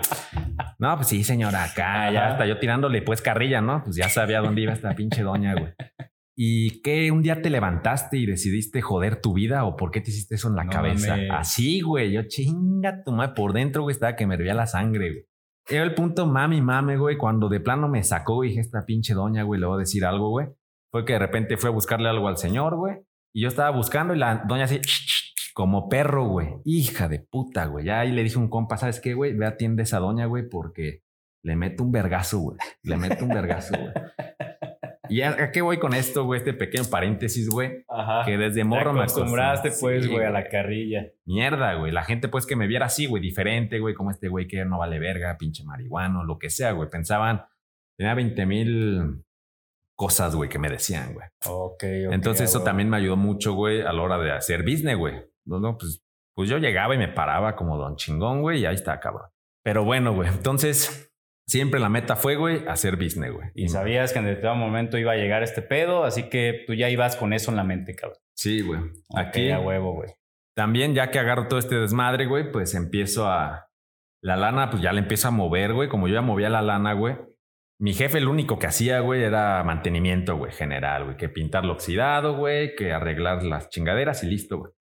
No, pues sí, señora, acá ya Ajá. hasta yo tirándole pues carrilla, ¿no? Pues ya sabía dónde iba esta pinche doña, güey. ¿Y qué? ¿Un día te levantaste y decidiste joder tu vida? ¿O por qué te hiciste eso en la No cabeza? mames. Así, güey. Yo chinga tu madre. Por dentro, güey, estaba que me hervía la sangre, güey. Era el punto mami, mame, güey. Cuando de plano me sacó, güey, dije, esta pinche doña, güey, le voy a decir algo, güey. Fue que de repente fue a buscarle algo al señor, güey. Y yo estaba buscando y la doña así, como perro, güey. Hija de puta, güey. Ya ahí le dije a un compa, ¿sabes qué, güey? Ve atiende a esa doña, güey, porque le meto un vergazo, güey. Le meto un vergazo, güey. ¿Y a, qué voy con esto, güey? Este pequeño paréntesis, güey. Ajá. Que desde morro me acostumbraste, pues, Sí, güey, a la carrilla. Mierda, güey. La gente, pues, que me viera así, güey, diferente, güey, como este güey que no vale verga, pinche marihuano, lo que sea, güey. Pensaban, tenía 20 mil cosas, güey, que me decían, güey. Ok, ok. Entonces, eso también me ayudó mucho, güey, a la hora de hacer business, güey. No, no, pues, pues yo llegaba y me paraba como don chingón, güey, y ahí está, cabrón. Pero bueno, güey. Entonces, siempre la meta fue, güey, hacer business, güey. Y sabías que en determinado momento iba a llegar este pedo, así que tú ya ibas con eso en la mente, cabrón. Sí, güey. Aquí. A huevo, güey. También ya que agarro todo este desmadre, güey, pues empiezo a... La lana, pues ya la empiezo a mover, güey. Como yo ya movía la lana, güey. Mi jefe lo único que hacía, güey, era mantenimiento, güey, general, güey. Que pintarlo oxidado, güey. Que arreglar las chingaderas y listo, güey.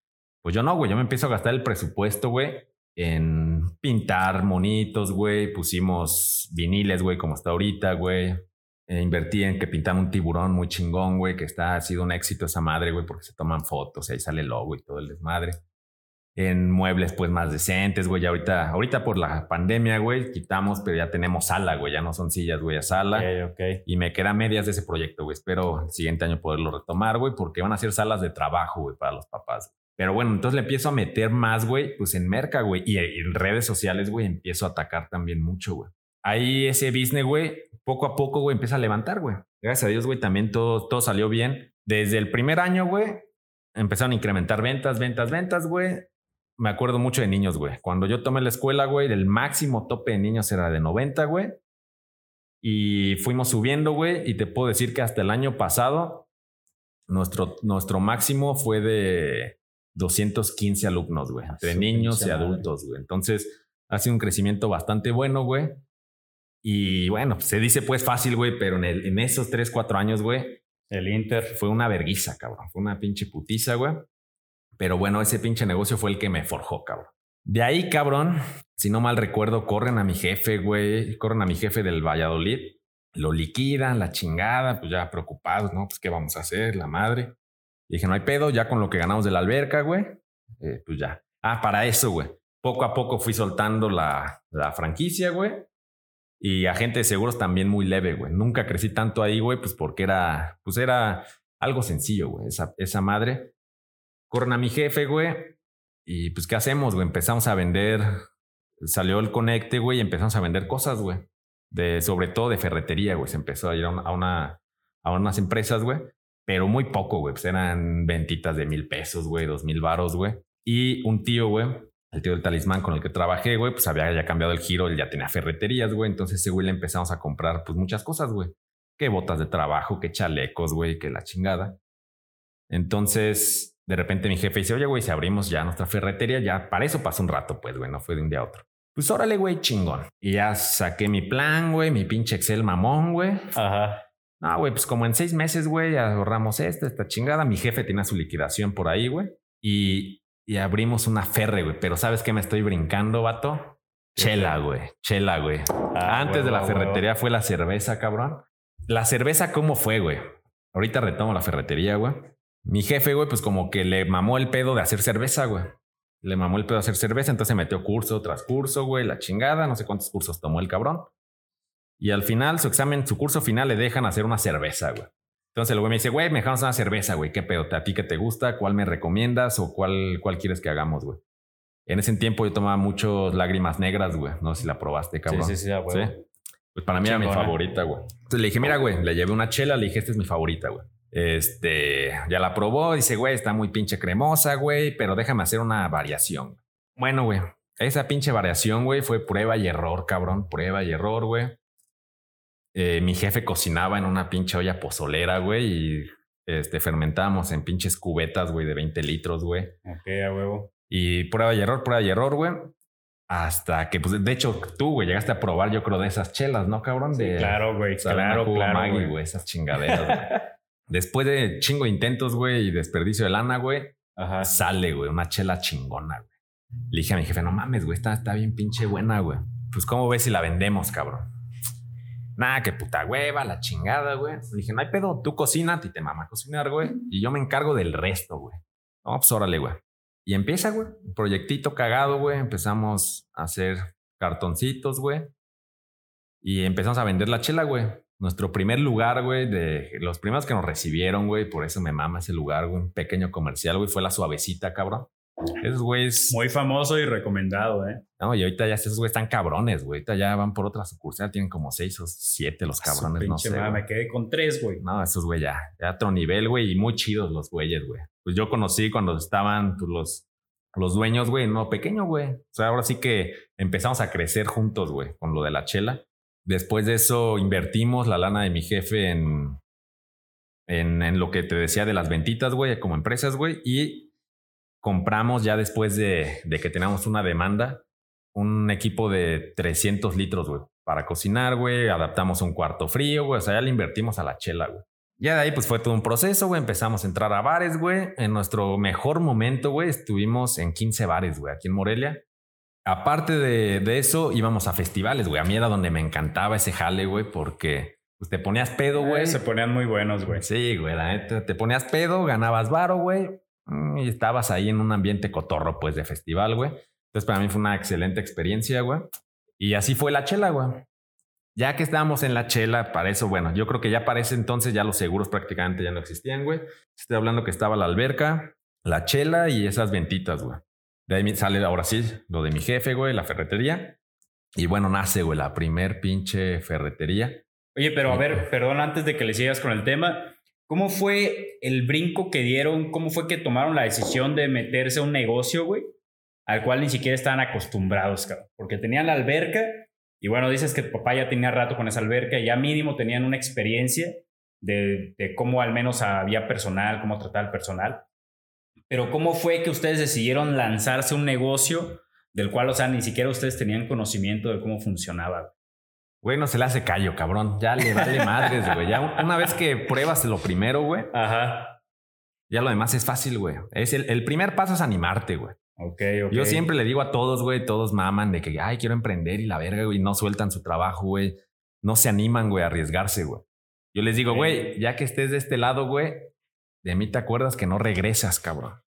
Pues yo no, güey. Yo me empiezo a gastar el presupuesto, güey, en pintar monitos, güey. Pusimos viniles, güey, como está ahorita, güey. Eh, invertí en que pintan un tiburón muy chingón, güey, que está, ha sido un éxito esa madre, güey, porque se toman fotos y ahí sale el logo y todo el desmadre. En muebles, pues, más decentes, güey. Ya ahorita, ahorita por la pandemia, güey, quitamos, pero ya tenemos sala, güey. Ya no son sillas, güey, a sala. Ok, ok. Y me quedan medias de ese proyecto, güey. Espero el siguiente año poderlo retomar, güey, porque van a ser salas de trabajo, güey, para los papás. Pero bueno, entonces le empiezo a meter más, güey, pues en merca, güey. Y en redes sociales, güey, empiezo a atacar también mucho, güey. Ahí ese business, güey, poco a poco, güey, empieza a levantar, güey. Gracias a Dios, güey, también todo, todo salió bien. Desde el primer año, güey, empezaron a incrementar ventas, ventas, ventas, güey. Me acuerdo mucho de niños, güey. Cuando yo tomé la escuela, güey, el máximo tope de niños era de 90, güey. Y fuimos subiendo, güey. Y te puedo decir que hasta el año pasado, nuestro, nuestro máximo fue de 215 alumnos, güey. Entre su niños y adultos, güey. Entonces, ha sido un crecimiento bastante bueno, güey. Y bueno, se dice pues fácil, güey, pero en, el, en esos 3, 4 años, güey, El Inter. fue una verguiza, cabrón. Fue una pinche putiza, güey. Pero bueno, ese pinche negocio fue el que me forjó, cabrón. De ahí, cabrón, si no mal recuerdo, corren a mi jefe, güey. Corren a mi jefe del Valladolid. Lo liquidan, la chingada, pues ya preocupados, ¿no? Pues qué vamos a hacer, la madre. Y dije, no hay pedo, ya con lo que ganamos de la alberca, güey. eh, pues ya. Ah, para eso, güey. Poco a poco fui soltando la, la franquicia, güey. Y agente de seguros también muy leve, güey. Nunca crecí tanto ahí, güey, pues porque era, pues era algo sencillo, güey. Esa, esa madre. Corren a mi jefe, güey. Y pues, ¿qué hacemos, güey? Empezamos a vender. Salió el conecte, güey, y empezamos a vender cosas, güey. De, sobre todo de ferretería, güey. Se empezó a ir a una, a, una- a unas empresas, güey. Pero muy poco, güey. Pues eran ventitas de mil pesos, güey, dos mil varos, güey. Y un tío, güey, el tío del talismán con el que trabajé, güey, pues había ya cambiado el giro, él ya tenía ferreterías, güey. Entonces ese güey le empezamos a comprar, pues muchas cosas, güey. Que botas de trabajo, que chalecos, güey, que la chingada. Entonces, de repente mi jefe dice, oye, güey, si abrimos ya nuestra ferretería, ya para eso pasó un rato, pues, güey, no fue de un día a otro. Pues órale, güey, chingón. Y ya saqué mi plan, güey, mi pinche Excel mamón, güey. Ajá. No, güey, pues como en seis meses, güey, ahorramos esta, esta chingada. Mi jefe tenía su liquidación por ahí, güey. Y, y abrimos una ferre, güey. Pero ¿sabes qué me estoy brincando, vato? Chela, güey. Chela, güey. Ah, Antes de la huevo. ferretería fue la cerveza, cabrón. La cerveza, ¿cómo fue, güey? Ahorita retomo la ferretería, güey. Mi jefe, güey, pues como que le mamó el pedo de hacer cerveza, güey. Le mamó el pedo de hacer cerveza, entonces metió curso tras curso, güey, la chingada, no sé cuántos cursos tomó el cabrón. Y al final, su examen, su curso final, le dejan hacer una cerveza, güey. Entonces el güey me dice, güey, me dejamos una cerveza, güey, ¿qué pedo? ¿A ti qué te gusta? ¿Cuál me recomiendas? ¿O cuál, cuál quieres que hagamos, güey? En ese tiempo yo tomaba muchos lágrimas negras, güey. No sé si la probaste, cabrón. Sí, sí, sí, huevo. Sí. Pues para mí era mi favorita, güey. Entonces le dije, mira, güey, le llevé una chela, le dije, esta es mi favorita, güey. Este, ya la probó, dice, güey, está muy pinche cremosa, güey, pero déjame hacer una variación. Bueno, güey, esa pinche variación, güey, fue prueba y error, cabrón, prueba y error, güey. Eh, mi jefe cocinaba en una pinche olla pozolera, güey, y este, fermentábamos en pinches cubetas, güey, de 20 litros, güey. Ok, a huevo. Y prueba y error, prueba y error, güey. Hasta que, pues, de hecho, tú, güey, llegaste a probar, yo creo, de esas chelas, ¿no, cabrón? De, Claro, güey. Claro, claro, Maggi, güey. güey, esas chingaderas, güey. Después de chingo de intentos, güey, y desperdicio de lana, güey, Ajá. sale, güey, una chela chingona, güey. Le dije a mi jefe, no mames, güey, está, está bien pinche buena, güey. Pues, ¿cómo ves si la vendemos, cabrón? Nada, que puta hueva, la chingada, güey. Le dije, no hay pedo, tú cocina, a ti te mama cocinar, güey. Y yo me encargo del resto, güey. No, pues órale, güey. Y empieza, güey. Proyectito cagado, güey. Empezamos a hacer cartoncitos, güey. Y empezamos a vender la chela, güey. nuestro primer lugar, güey, de los primeros que nos recibieron, güey, por eso me mama ese lugar, güey, un pequeño comercial, güey, fue la suavecita, cabrón. Esos güeyes. Muy famoso y recomendado, ¿eh? No, y ahorita ya esos güeyes están cabrones, güey. Ahorita ya van por otra sucursal, tienen como seis o siete los cabrones, no sé. me quedé con tres, güey. No, esos güey ya, ya otro nivel, güey, y muy chidos los güeyes, güey. Pues yo conocí cuando estaban pues, los, los dueños, güey, no pequeño, güey. O sea, ahora sí que empezamos a crecer juntos, güey, con lo de la chela. Después de eso invertimos la lana de mi jefe en, en, en lo que te decía de las ventitas, güey, como empresas, güey, y compramos ya después de, de que teníamos una demanda un equipo de 300 litros, güey, para cocinar, güey, adaptamos un cuarto frío, güey, o sea, ya le invertimos a la chela, güey. Ya de ahí pues fue todo un proceso, güey, empezamos a entrar a bares, güey. En nuestro mejor momento, güey, estuvimos en 15 bares, güey, aquí en Morelia. Aparte de, eso, íbamos a festivales, güey. A mí era donde me encantaba ese jale, güey, porque pues, te ponías pedo, güey. Eh, se ponían muy buenos, güey. Sí, güey, la neta, te ponías pedo, ganabas varo, güey, y estabas ahí en un ambiente cotorro, pues, de festival, güey. Entonces, para mí fue una excelente experiencia, güey. Y así fue la chela, güey. Ya que estábamos en la chela, para eso, bueno, yo creo que ya para ese entonces ya los seguros prácticamente ya no existían, güey. Estoy hablando que estaba la alberca, la chela y esas ventitas, güey. De ahí sale ahora sí lo de mi jefe, güey, la ferretería. Y bueno, nace, güey, la primer pinche ferretería. Oye, pero a ver, perdón, antes de que le sigas con el tema, ¿cómo fue el brinco que dieron? ¿Cómo fue que tomaron la decisión de meterse a un negocio, güey? Al cual ni siquiera estaban acostumbrados, cabrón. Porque tenían la alberca y bueno, dices que papá ya tenía rato con esa alberca y ya mínimo tenían una experiencia de, de cómo al menos había personal, cómo tratar al personal. Pero ¿cómo fue que ustedes decidieron lanzarse un negocio del cual, o sea, ni siquiera ustedes tenían conocimiento de cómo funcionaba? Güey, no se le hace callo, cabrón. Ya le vale madres, güey. Ya una vez que pruebas lo primero, güey. Ajá. Ya lo demás es fácil, güey. Es el, el primer paso es animarte, güey. Ok, ok. Yo siempre le digo a todos, güey, todos maman de que, ay, quiero emprender y la verga, güey, no sueltan su trabajo, güey. No se animan, güey, a arriesgarse, güey. Yo les digo, güey, ya que estés de este lado, güey, de mí te acuerdas que no regresas, cabrón.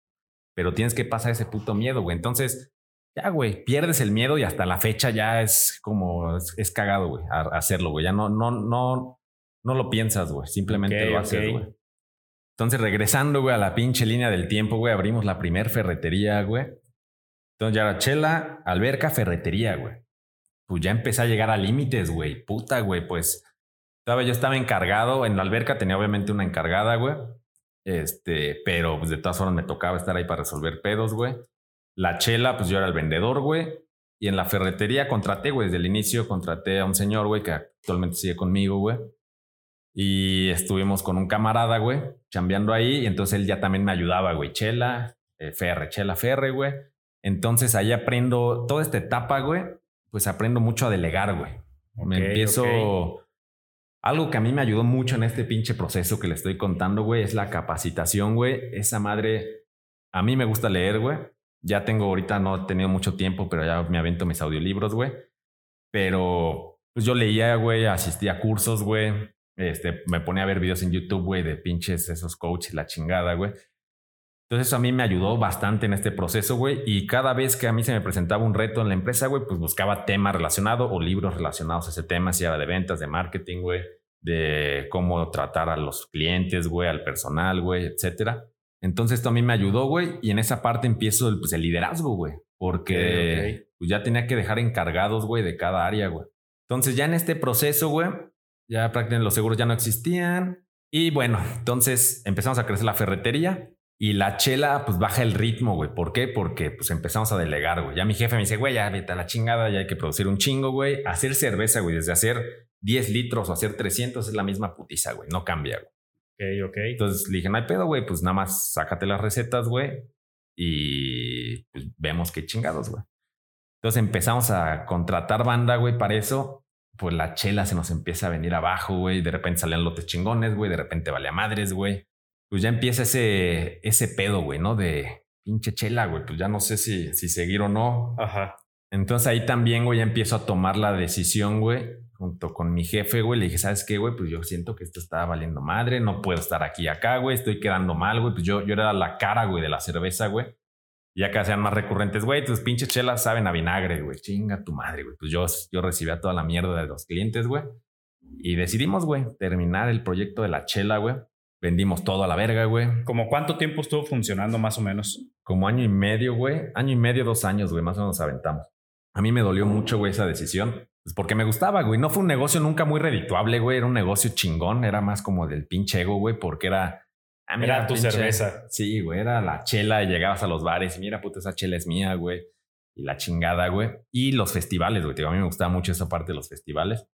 Pero tienes que pasar ese puto miedo, güey. Entonces, ya, güey, pierdes el miedo y hasta la fecha ya es como, es, cagado, güey, hacerlo, güey. Ya no, no, no, no lo piensas, güey. Simplemente lo haces, güey. Entonces, regresando, güey, a la pinche línea del tiempo, güey, abrimos la primer ferretería, güey. Entonces ya era chela, alberca, ferretería, güey. Pues ya empecé a llegar a límites, güey. Puta, güey, pues. Yo estaba encargado, en la alberca tenía obviamente una encargada, güey. Este, pero pues de todas formas me tocaba estar ahí para resolver pedos, güey. La chela, pues yo era el vendedor, güey. Y en la ferretería contraté, güey, desde el inicio contraté a un señor, güey, que actualmente sigue conmigo, güey. Y estuvimos con un camarada, güey, chambeando ahí. Y entonces él ya también me ayudaba, güey. Chela, eh, ferre, chela, ferre, güey. Entonces ahí aprendo toda esta etapa, güey. Pues aprendo mucho a delegar, güey. me empiezo algo que a mí me ayudó mucho en este pinche proceso que le estoy contando, güey, es la capacitación, güey. Esa madre, a mí me gusta leer, güey. Ya tengo ahorita, no he tenido mucho tiempo, pero ya me avento mis audiolibros, güey. Pero pues yo leía, güey, asistía a cursos, güey. Este, me ponía a ver videos en YouTube, güey, de pinches esos coaches, la chingada, güey. Entonces eso a mí me ayudó bastante en este proceso, güey. Y cada vez que a mí se me presentaba un reto en la empresa, güey, pues buscaba temas relacionados o libros relacionados a ese tema, si era de ventas, de marketing, güey, de cómo tratar a los clientes, güey, al personal, güey, etcétera. Entonces esto a mí me ayudó, güey. Y en esa parte empiezo el, pues, el liderazgo, güey. Porque Pues ya tenía que dejar encargados, güey, de cada área, güey. Entonces ya en este proceso, güey, ya prácticamente los seguros ya no existían. Y bueno, entonces empezamos a crecer la ferretería y la chela, pues baja el ritmo, güey. ¿Por qué? Porque pues empezamos a delegar, güey. Ya mi jefe me dice, güey, ya vete a la chingada, ya hay que producir un chingo, güey. Hacer cerveza, güey, desde hacer 10 litros o hacer 300 es la misma putiza, güey. No cambia, güey. Ok, ok. Entonces le dije, no hay pedo, güey. Pues nada más sácate las recetas, güey. Y pues vemos qué chingados, güey. Entonces empezamos a contratar banda, güey, para eso. Pues la chela se nos empieza a venir abajo, güey. De repente salían lotes chingones, güey. De repente vale a madres, güey pues ya empieza ese, ese pedo, güey, ¿no? De pinche chela, güey, pues ya no sé si, si seguir o no. Ajá. Entonces ahí también, güey, ya empiezo a tomar la decisión, güey, junto con mi jefe, güey. Le dije, ¿sabes qué, güey? Pues yo siento que esto está valiendo madre, no puedo estar aquí y acá, güey, estoy quedando mal, güey. Pues yo, yo era la cara, güey, de la cerveza, güey. Ya que sean más recurrentes, güey, tus pinches chelas saben a vinagre, güey. Chinga tu madre, güey. Pues yo, yo recibía toda la mierda de los clientes, güey. Y decidimos, güey, terminar el proyecto de la chela, güey. Vendimos todo a la verga, güey. ¿Como cuánto tiempo estuvo funcionando más o menos? Como año y medio, güey. Año y medio, dos años, güey. Más o menos aventamos. A mí me dolió mucho, güey, esa decisión. Pues porque me gustaba, güey. No fue un negocio nunca muy redituable, güey. Era un negocio chingón. Era más como del pinche ego, güey, porque era... Ah, mira, era tu cerveza. Sí, güey. Era la chela y llegabas a los bares y mira, puta, esa chela es mía, güey. Y la chingada, güey. Y los festivales, güey. A mí me gustaba mucho esa parte de los festivales.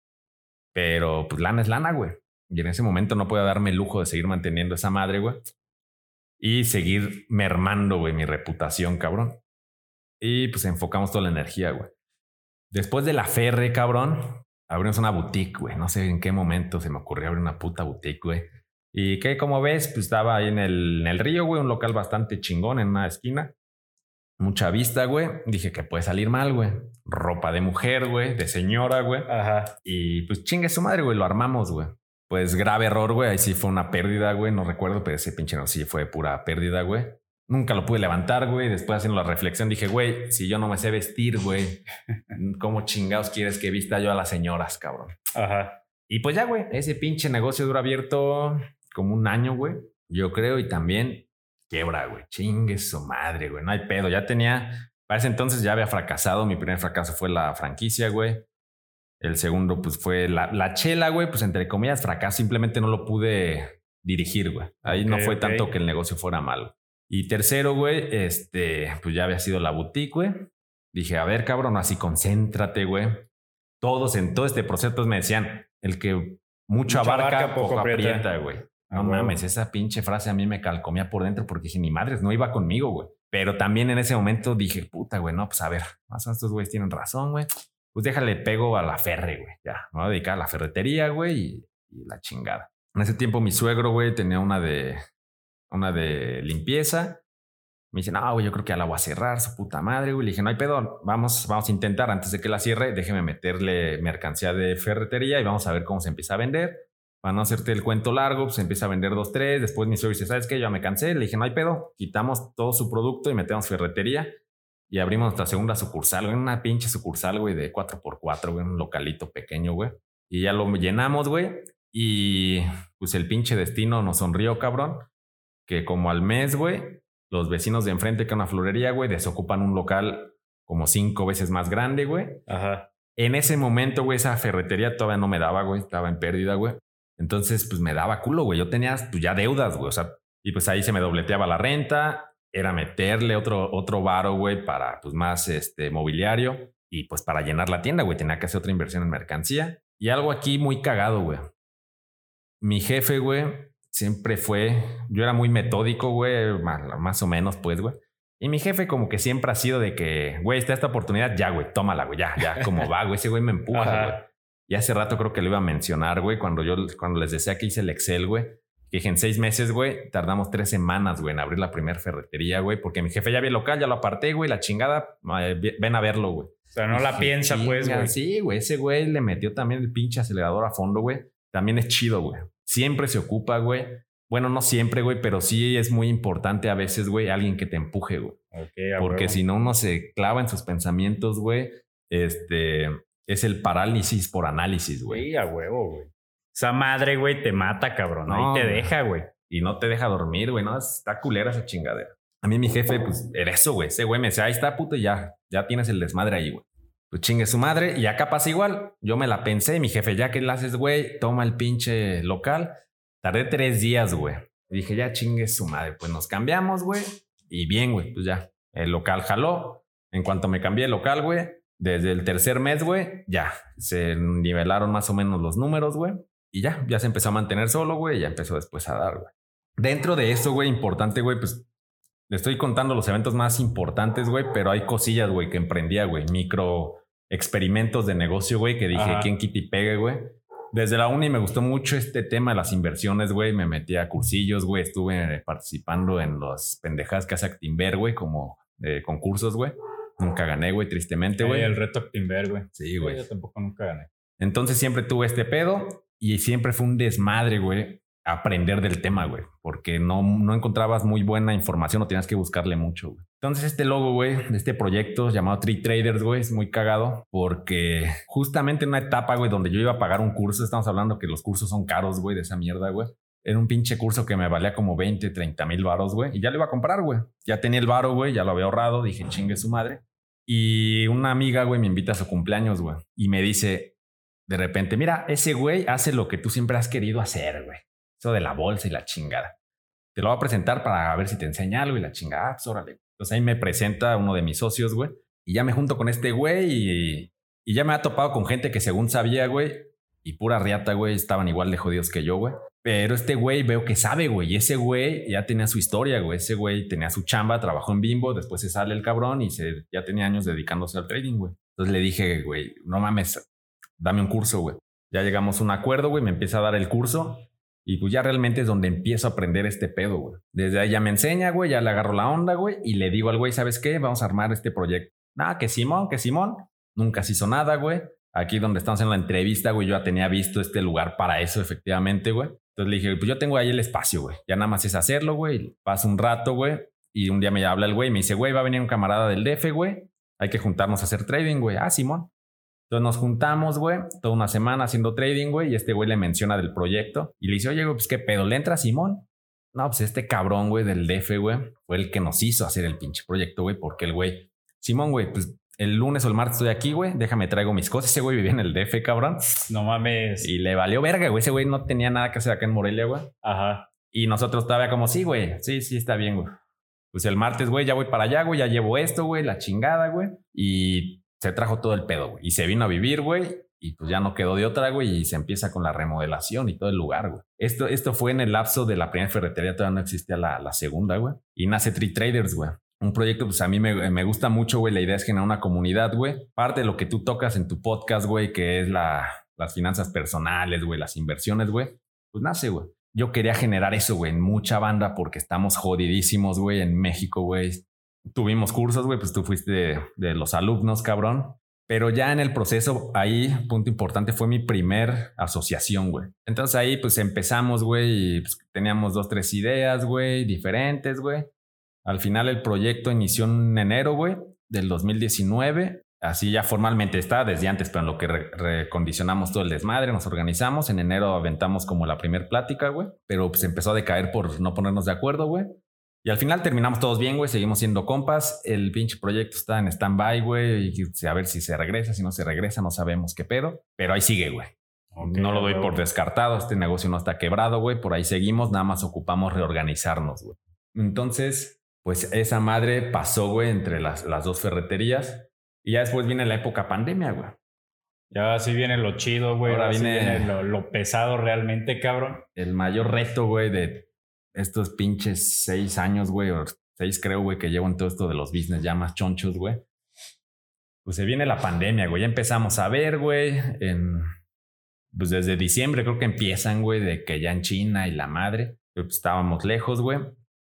Pero pues lana es lana, güey. Y en ese momento no puedo darme el lujo de seguir manteniendo esa madre, güey. Y seguir mermando, güey, mi reputación, cabrón. Y pues enfocamos toda la energía, güey. Después de la Ferre, cabrón, abrimos una boutique, güey. No sé en qué momento se me ocurrió abrir una puta boutique, güey. Y que, como ves, pues estaba ahí en el, en el río, güey, un local bastante chingón en una esquina. Mucha vista, güey. Dije que puede salir mal, güey. Ropa de mujer, güey, de señora, güey. Ajá. Y pues chingue su madre, güey, lo armamos, güey pues grave error, güey. Ahí sí fue una pérdida, güey. No recuerdo, pero ese pinche no, sí fue pura pérdida, güey. Nunca lo pude levantar, güey. Después haciendo la reflexión dije, güey, si yo no me sé vestir, güey, ¿cómo chingados quieres que vista yo a las señoras, cabrón? Ajá. Y pues ya, güey, ese pinche negocio dura abierto como un año, güey. Yo creo, y también quiebra, güey. Chingue su madre, güey. No hay pedo. Ya tenía, para ese entonces ya había fracasado. Mi primer fracaso fue la franquicia, güey. El segundo, pues fue la, chela, güey, pues entre comillas, fracaso. Simplemente no lo pude dirigir, güey. Ahí no fue tanto que el negocio fuera malo. Y tercero, güey, este, pues ya había sido la boutique, güey. Dije, a ver, cabrón, así concéntrate, güey. Todos en todo este proceso me decían, el que mucho abarca, poco, aprieta, güey. No ah, mames, esa pinche frase a mí me calcomía por dentro porque dije, ni madres, no iba conmigo, güey. Pero también en ese momento dije, puta, güey, no, pues a ver, más estos güeyes tienen razón, güey pues déjale pego a la ferre, güey. Ya, me voy a dedicar a la ferretería, güey, y, la chingada. En ese tiempo mi suegro, güey, tenía una de, una de limpieza. Me dice, no, güey, yo creo que ya la voy a cerrar, su puta madre, güey. Le dije, no hay pedo, vamos, vamos a intentar antes de que la cierre, déjeme meterle mercancía de ferretería y vamos a ver cómo se empieza a vender. Para no hacerte el cuento largo, pues empieza a vender dos, tres. Después mi suegro dice, ¿sabes qué? Ya me cansé. Le dije, no hay pedo, quitamos todo su producto y metemos ferretería y abrimos nuestra segunda sucursal, güey, una pinche sucursal, güey, de 4x4, güey, un localito pequeño, güey. Y ya lo llenamos, güey. Y pues el pinche destino nos sonrió, cabrón. Que como al mes, güey, los vecinos de enfrente, que una florería, güey, desocupan un local como cinco veces más grande, güey. Ajá. En ese momento, güey, esa ferretería todavía no me daba, güey, estaba en pérdida, güey. Entonces, pues me daba culo, güey. Yo tenía pues, ya deudas, güey. O sea, y pues ahí se me dobleteaba la renta era meterle otro, otro varo, güey, para pues más este mobiliario y pues para llenar la tienda, güey, tenía que hacer otra inversión en mercancía. Y algo aquí muy cagado, güey. Mi jefe, güey, siempre fue, yo era muy metódico, güey, más, o menos, pues, güey. Y mi jefe como que siempre ha sido de que, güey, está esta oportunidad, ya, güey, tómala, güey, ya, ya, como va, güey, ese güey me empuja, güey. Y hace rato creo que lo iba a mencionar, güey, cuando yo, cuando les decía que hice el Excel, güey que dije, en seis meses, güey, tardamos tres semanas, güey, en abrir la primera ferretería, güey, porque mi jefe ya había local, ya lo aparté, güey, la chingada, ven a verlo, güey. O sea, no la piensa, pues, güey. Sí, güey, ese güey le metió también el pinche acelerador a fondo, güey. También es chido, güey. Siempre se ocupa, güey. Bueno, no siempre, güey, pero sí es muy importante a veces, güey, alguien que te empuje, güey. porque si no, uno se clava en sus pensamientos, güey. Este es el parálisis por análisis, güey. Sí, a huevo, güey. Esa madre, güey, te mata, cabrón. Ahí te deja, güey. Y no te deja dormir, güey. No, está culera esa chingadera. A mí mi jefe, pues, era eso, güey. Ese güey me decía, ahí está, puto, ya. Ya tienes el desmadre ahí, güey. Pues chingue su madre. Y acá pasa igual. Yo me la pensé. Mi jefe, ya que la haces, güey, toma el pinche local. Tardé tres días, güey. Dije, ya chingue su madre. Pues nos cambiamos, güey. Y bien, güey, pues ya. El local jaló. En cuanto me cambié el local, güey, desde el tercer mes, güey, ya. Se nivelaron más o menos los números, güey. Y ya, ya se empezó a mantener solo, güey, ya empezó después a dar, güey. Dentro de eso, güey, importante, güey, pues le estoy contando los eventos más importantes, güey, pero hay cosillas, güey, que emprendía, güey, micro experimentos de negocio, güey, que dije, ¿quién quita y pegue, güey? Desde la uni me gustó mucho este tema de las inversiones, güey. Me metí a cursillos, güey. Estuve participando en los pendejadas que hace Actimber, güey, como eh, concursos, güey. Nunca gané, güey, tristemente, güey. el reto Actimber, güey. Sí, güey. Yo tampoco nunca gané. Entonces siempre tuve este pedo y siempre fue un desmadre, güey. Aprender del tema, güey, porque no, no encontrabas muy buena información o tenías que buscarle mucho, güey. Entonces este logo, güey, de este proyecto llamado Tree Traders, güey, es muy cagado porque justamente en una etapa, güey, donde yo iba a pagar un curso, estamos hablando que los cursos son caros, güey, de esa mierda, güey. Era un pinche curso que me valía como 20, 30 mil varos, güey, y ya lo iba a comprar, güey. Ya tenía el varo, güey, ya lo había ahorrado, dije, chingue su madre. Y una amiga, güey, me invita a su cumpleaños, güey, y me dice de repente, mira, ese güey hace lo que tú siempre has querido hacer, güey eso de la bolsa y la chingada. Te lo voy a presentar para ver si te enseña algo y la chingada, ah, pues órale. Entonces ahí me presenta uno de mis socios, güey, y ya me junto con este güey y, ya me ha topado con gente que según sabía, güey, y pura riata, güey, estaban igual de jodidos que yo, güey. Pero este güey veo que sabe, güey. Y ese güey ya tenía su historia, güey. Ese güey tenía su chamba, trabajó en Bimbo, después se sale el cabrón y se, ya tenía años dedicándose al trading, güey. Entonces le dije, güey, no mames, dame un curso, güey. Ya llegamos a un acuerdo, güey, me empieza a dar el curso y pues ya realmente es donde empiezo a aprender este pedo, güey. Desde ahí ya me enseña, güey, ya le agarro la onda, güey, y le digo al güey, ¿sabes qué? Vamos a armar este proyecto. Nada, que Simón, que Simón. Nunca se hizo nada, güey. Aquí donde estamos en la entrevista, güey, yo ya tenía visto este lugar para eso, efectivamente, güey. Entonces le dije, pues yo tengo ahí el espacio, güey. Ya nada más es hacerlo, güey. Pasa un rato, güey. Y un día me habla el güey y me dice, güey, va a venir un camarada del DF, güey. Hay que juntarnos a hacer trading, güey. Ah, Simón. Entonces nos juntamos, güey, toda una semana haciendo trading, güey, y este güey le menciona del proyecto y le dice, oye, güey, pues qué pedo, ¿le entra Simón? No, pues este cabrón, güey, del DF, güey, fue el que nos hizo hacer el pinche proyecto, güey, porque el güey, Simón, güey, pues el lunes o el martes estoy aquí, güey, déjame traigo mis cosas. Ese güey vivía en el DF, cabrón. No mames. Y le valió verga, güey. Ese güey no tenía nada que hacer acá en Morelia, güey. Ajá. Y nosotros todavía como, sí, güey, sí, sí, está bien, güey. Pues el martes, güey, ya voy para allá, güey, ya llevo esto, güey, la chingada, güey. Y se trajo todo el pedo, güey. Y se vino a vivir, güey. Y pues ya no quedó de otra, güey. Y se empieza con la remodelación y todo el lugar, güey. Esto, esto fue en el lapso de la primera ferretería, todavía no existía la, la segunda, güey. Y nace Tree Traders, güey. Un proyecto, pues a mí me, me gusta mucho, güey. La idea es generar una comunidad, güey. Parte de lo que tú tocas en tu podcast, güey, que es la, las finanzas personales, güey, las inversiones, güey. Pues nace, güey. Yo quería generar eso, güey, en mucha banda porque estamos jodidísimos, güey, en México, güey tuvimos cursos, güey, pues tú fuiste de, los alumnos, cabrón. Pero ya en el proceso, ahí, punto importante, fue mi primer asociación, güey. Entonces ahí, pues empezamos, güey, y pues, teníamos dos, tres ideas, güey, diferentes, güey. Al final el proyecto inició en enero, güey, del 2019. Así ya formalmente está desde antes, pero en lo que recondicionamos todo el desmadre, nos organizamos. En enero aventamos como la primer plática, güey. Pero pues empezó a decaer por no ponernos de acuerdo, güey. Y al final terminamos todos bien, güey. Seguimos siendo compas. El pinche proyecto está en stand-by, güey. Y a ver si se regresa. Si no se regresa, no sabemos qué pedo. Pero ahí sigue, güey. no lo doy por descartado. Este negocio no está quebrado, güey. Por ahí seguimos. Nada más ocupamos reorganizarnos, güey. Entonces, pues esa madre pasó, güey, entre las, las dos ferreterías. Y ya después viene la época pandemia, güey. Ya así viene lo chido, güey. Ahora viene, lo, lo pesado realmente, cabrón. El mayor reto, güey, de estos pinches seis años, güey, o seis creo, güey, que llevo en todo esto de los business ya más chonchos, güey. Pues se viene la pandemia, güey. Ya empezamos a ver, güey, en... Pues desde diciembre creo que empiezan, güey, de que ya en China y la madre. Pues estábamos lejos, güey.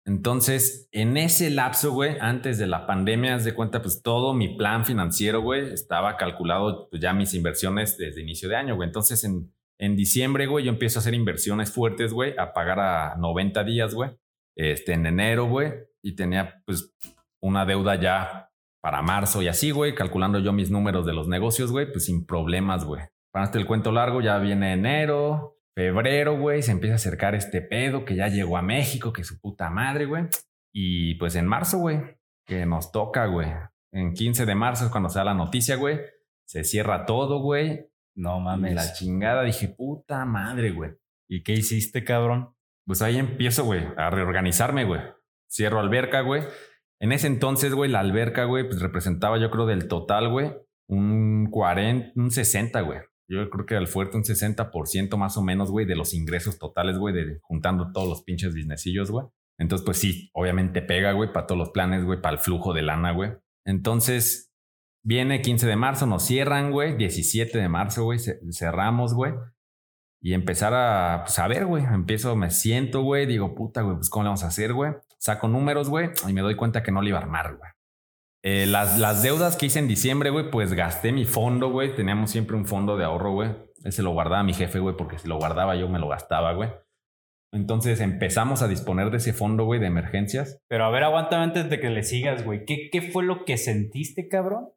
Entonces, en ese lapso, güey, antes de la pandemia, haz de cuenta, pues todo mi plan financiero, güey, estaba calculado, pues ya mis inversiones desde inicio de año, güey. Entonces, en en diciembre, güey, yo empiezo a hacer inversiones fuertes, güey, a pagar a 90 días, güey. Este, en enero, güey, y tenía pues una deuda ya para marzo y así, güey, calculando yo mis números de los negocios, güey, pues sin problemas, güey. Para este el cuento largo, ya viene enero, febrero, güey, se empieza a acercar este pedo que ya llegó a México, que su puta madre, güey. Y pues en marzo, güey, que nos toca, güey. En 15 de marzo es cuando se da la noticia, güey. Se cierra todo, güey. No mames. La chingada, dije, puta madre, güey. ¿Y qué hiciste, cabrón? Pues ahí empiezo, güey, a reorganizarme, güey. Cierro alberca, güey. En ese entonces, güey, la alberca, güey, pues representaba, yo creo, del total, güey, un 40, un 60, güey. Yo creo que al fuerte un 60% más o menos, güey, de los ingresos totales, güey, de juntando todos los pinches businessillos, güey. Entonces, pues sí, obviamente pega, güey, para todos los planes, güey, para el flujo de lana, güey. Entonces, Viene 15 de marzo, nos cierran, güey. 17 de marzo, güey, cerramos, güey. Y empezar a, pues a ver, güey. Empiezo, me siento, güey. Digo, puta, güey, pues ¿cómo le vamos a hacer, güey? Saco números, güey. Y me doy cuenta que no le iba a armar, güey. Eh, las, las deudas que hice en diciembre, güey, pues gasté mi fondo, güey. Teníamos siempre un fondo de ahorro, güey. Ese lo guardaba mi jefe, güey, porque si lo guardaba yo me lo gastaba, güey. Entonces empezamos a disponer de ese fondo, güey, de emergencias. Pero a ver, aguántame antes de que le sigas, güey. ¿Qué, ¿Qué fue lo que sentiste, cabrón?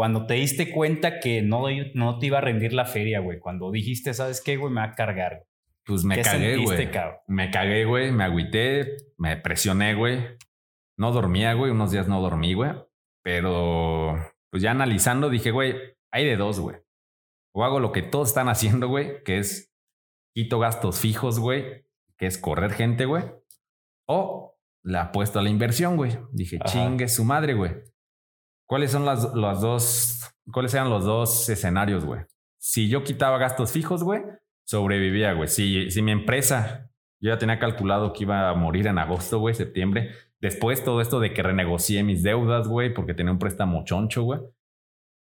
Cuando te diste cuenta que no, no te iba a rendir la feria, güey. Cuando dijiste, ¿sabes qué, güey? Me va a cargar. Pues me cagué, güey. Me cagué, güey. Me agüité, me presioné, güey. No dormía, güey. Unos días no dormí, güey. Pero, pues ya analizando, dije, güey, hay de dos, güey. O hago lo que todos están haciendo, güey, que es quito gastos fijos, güey, que es correr gente, güey. O la apuesto a la inversión, güey. Dije, chingue su madre, güey. ¿Cuáles son las, las dos, cuáles eran los dos escenarios, güey? Si yo quitaba gastos fijos, güey, sobrevivía, güey. Si, si mi empresa, yo ya tenía calculado que iba a morir en agosto, güey, septiembre. Después todo esto de que renegocié mis deudas, güey, porque tenía un préstamo choncho, güey.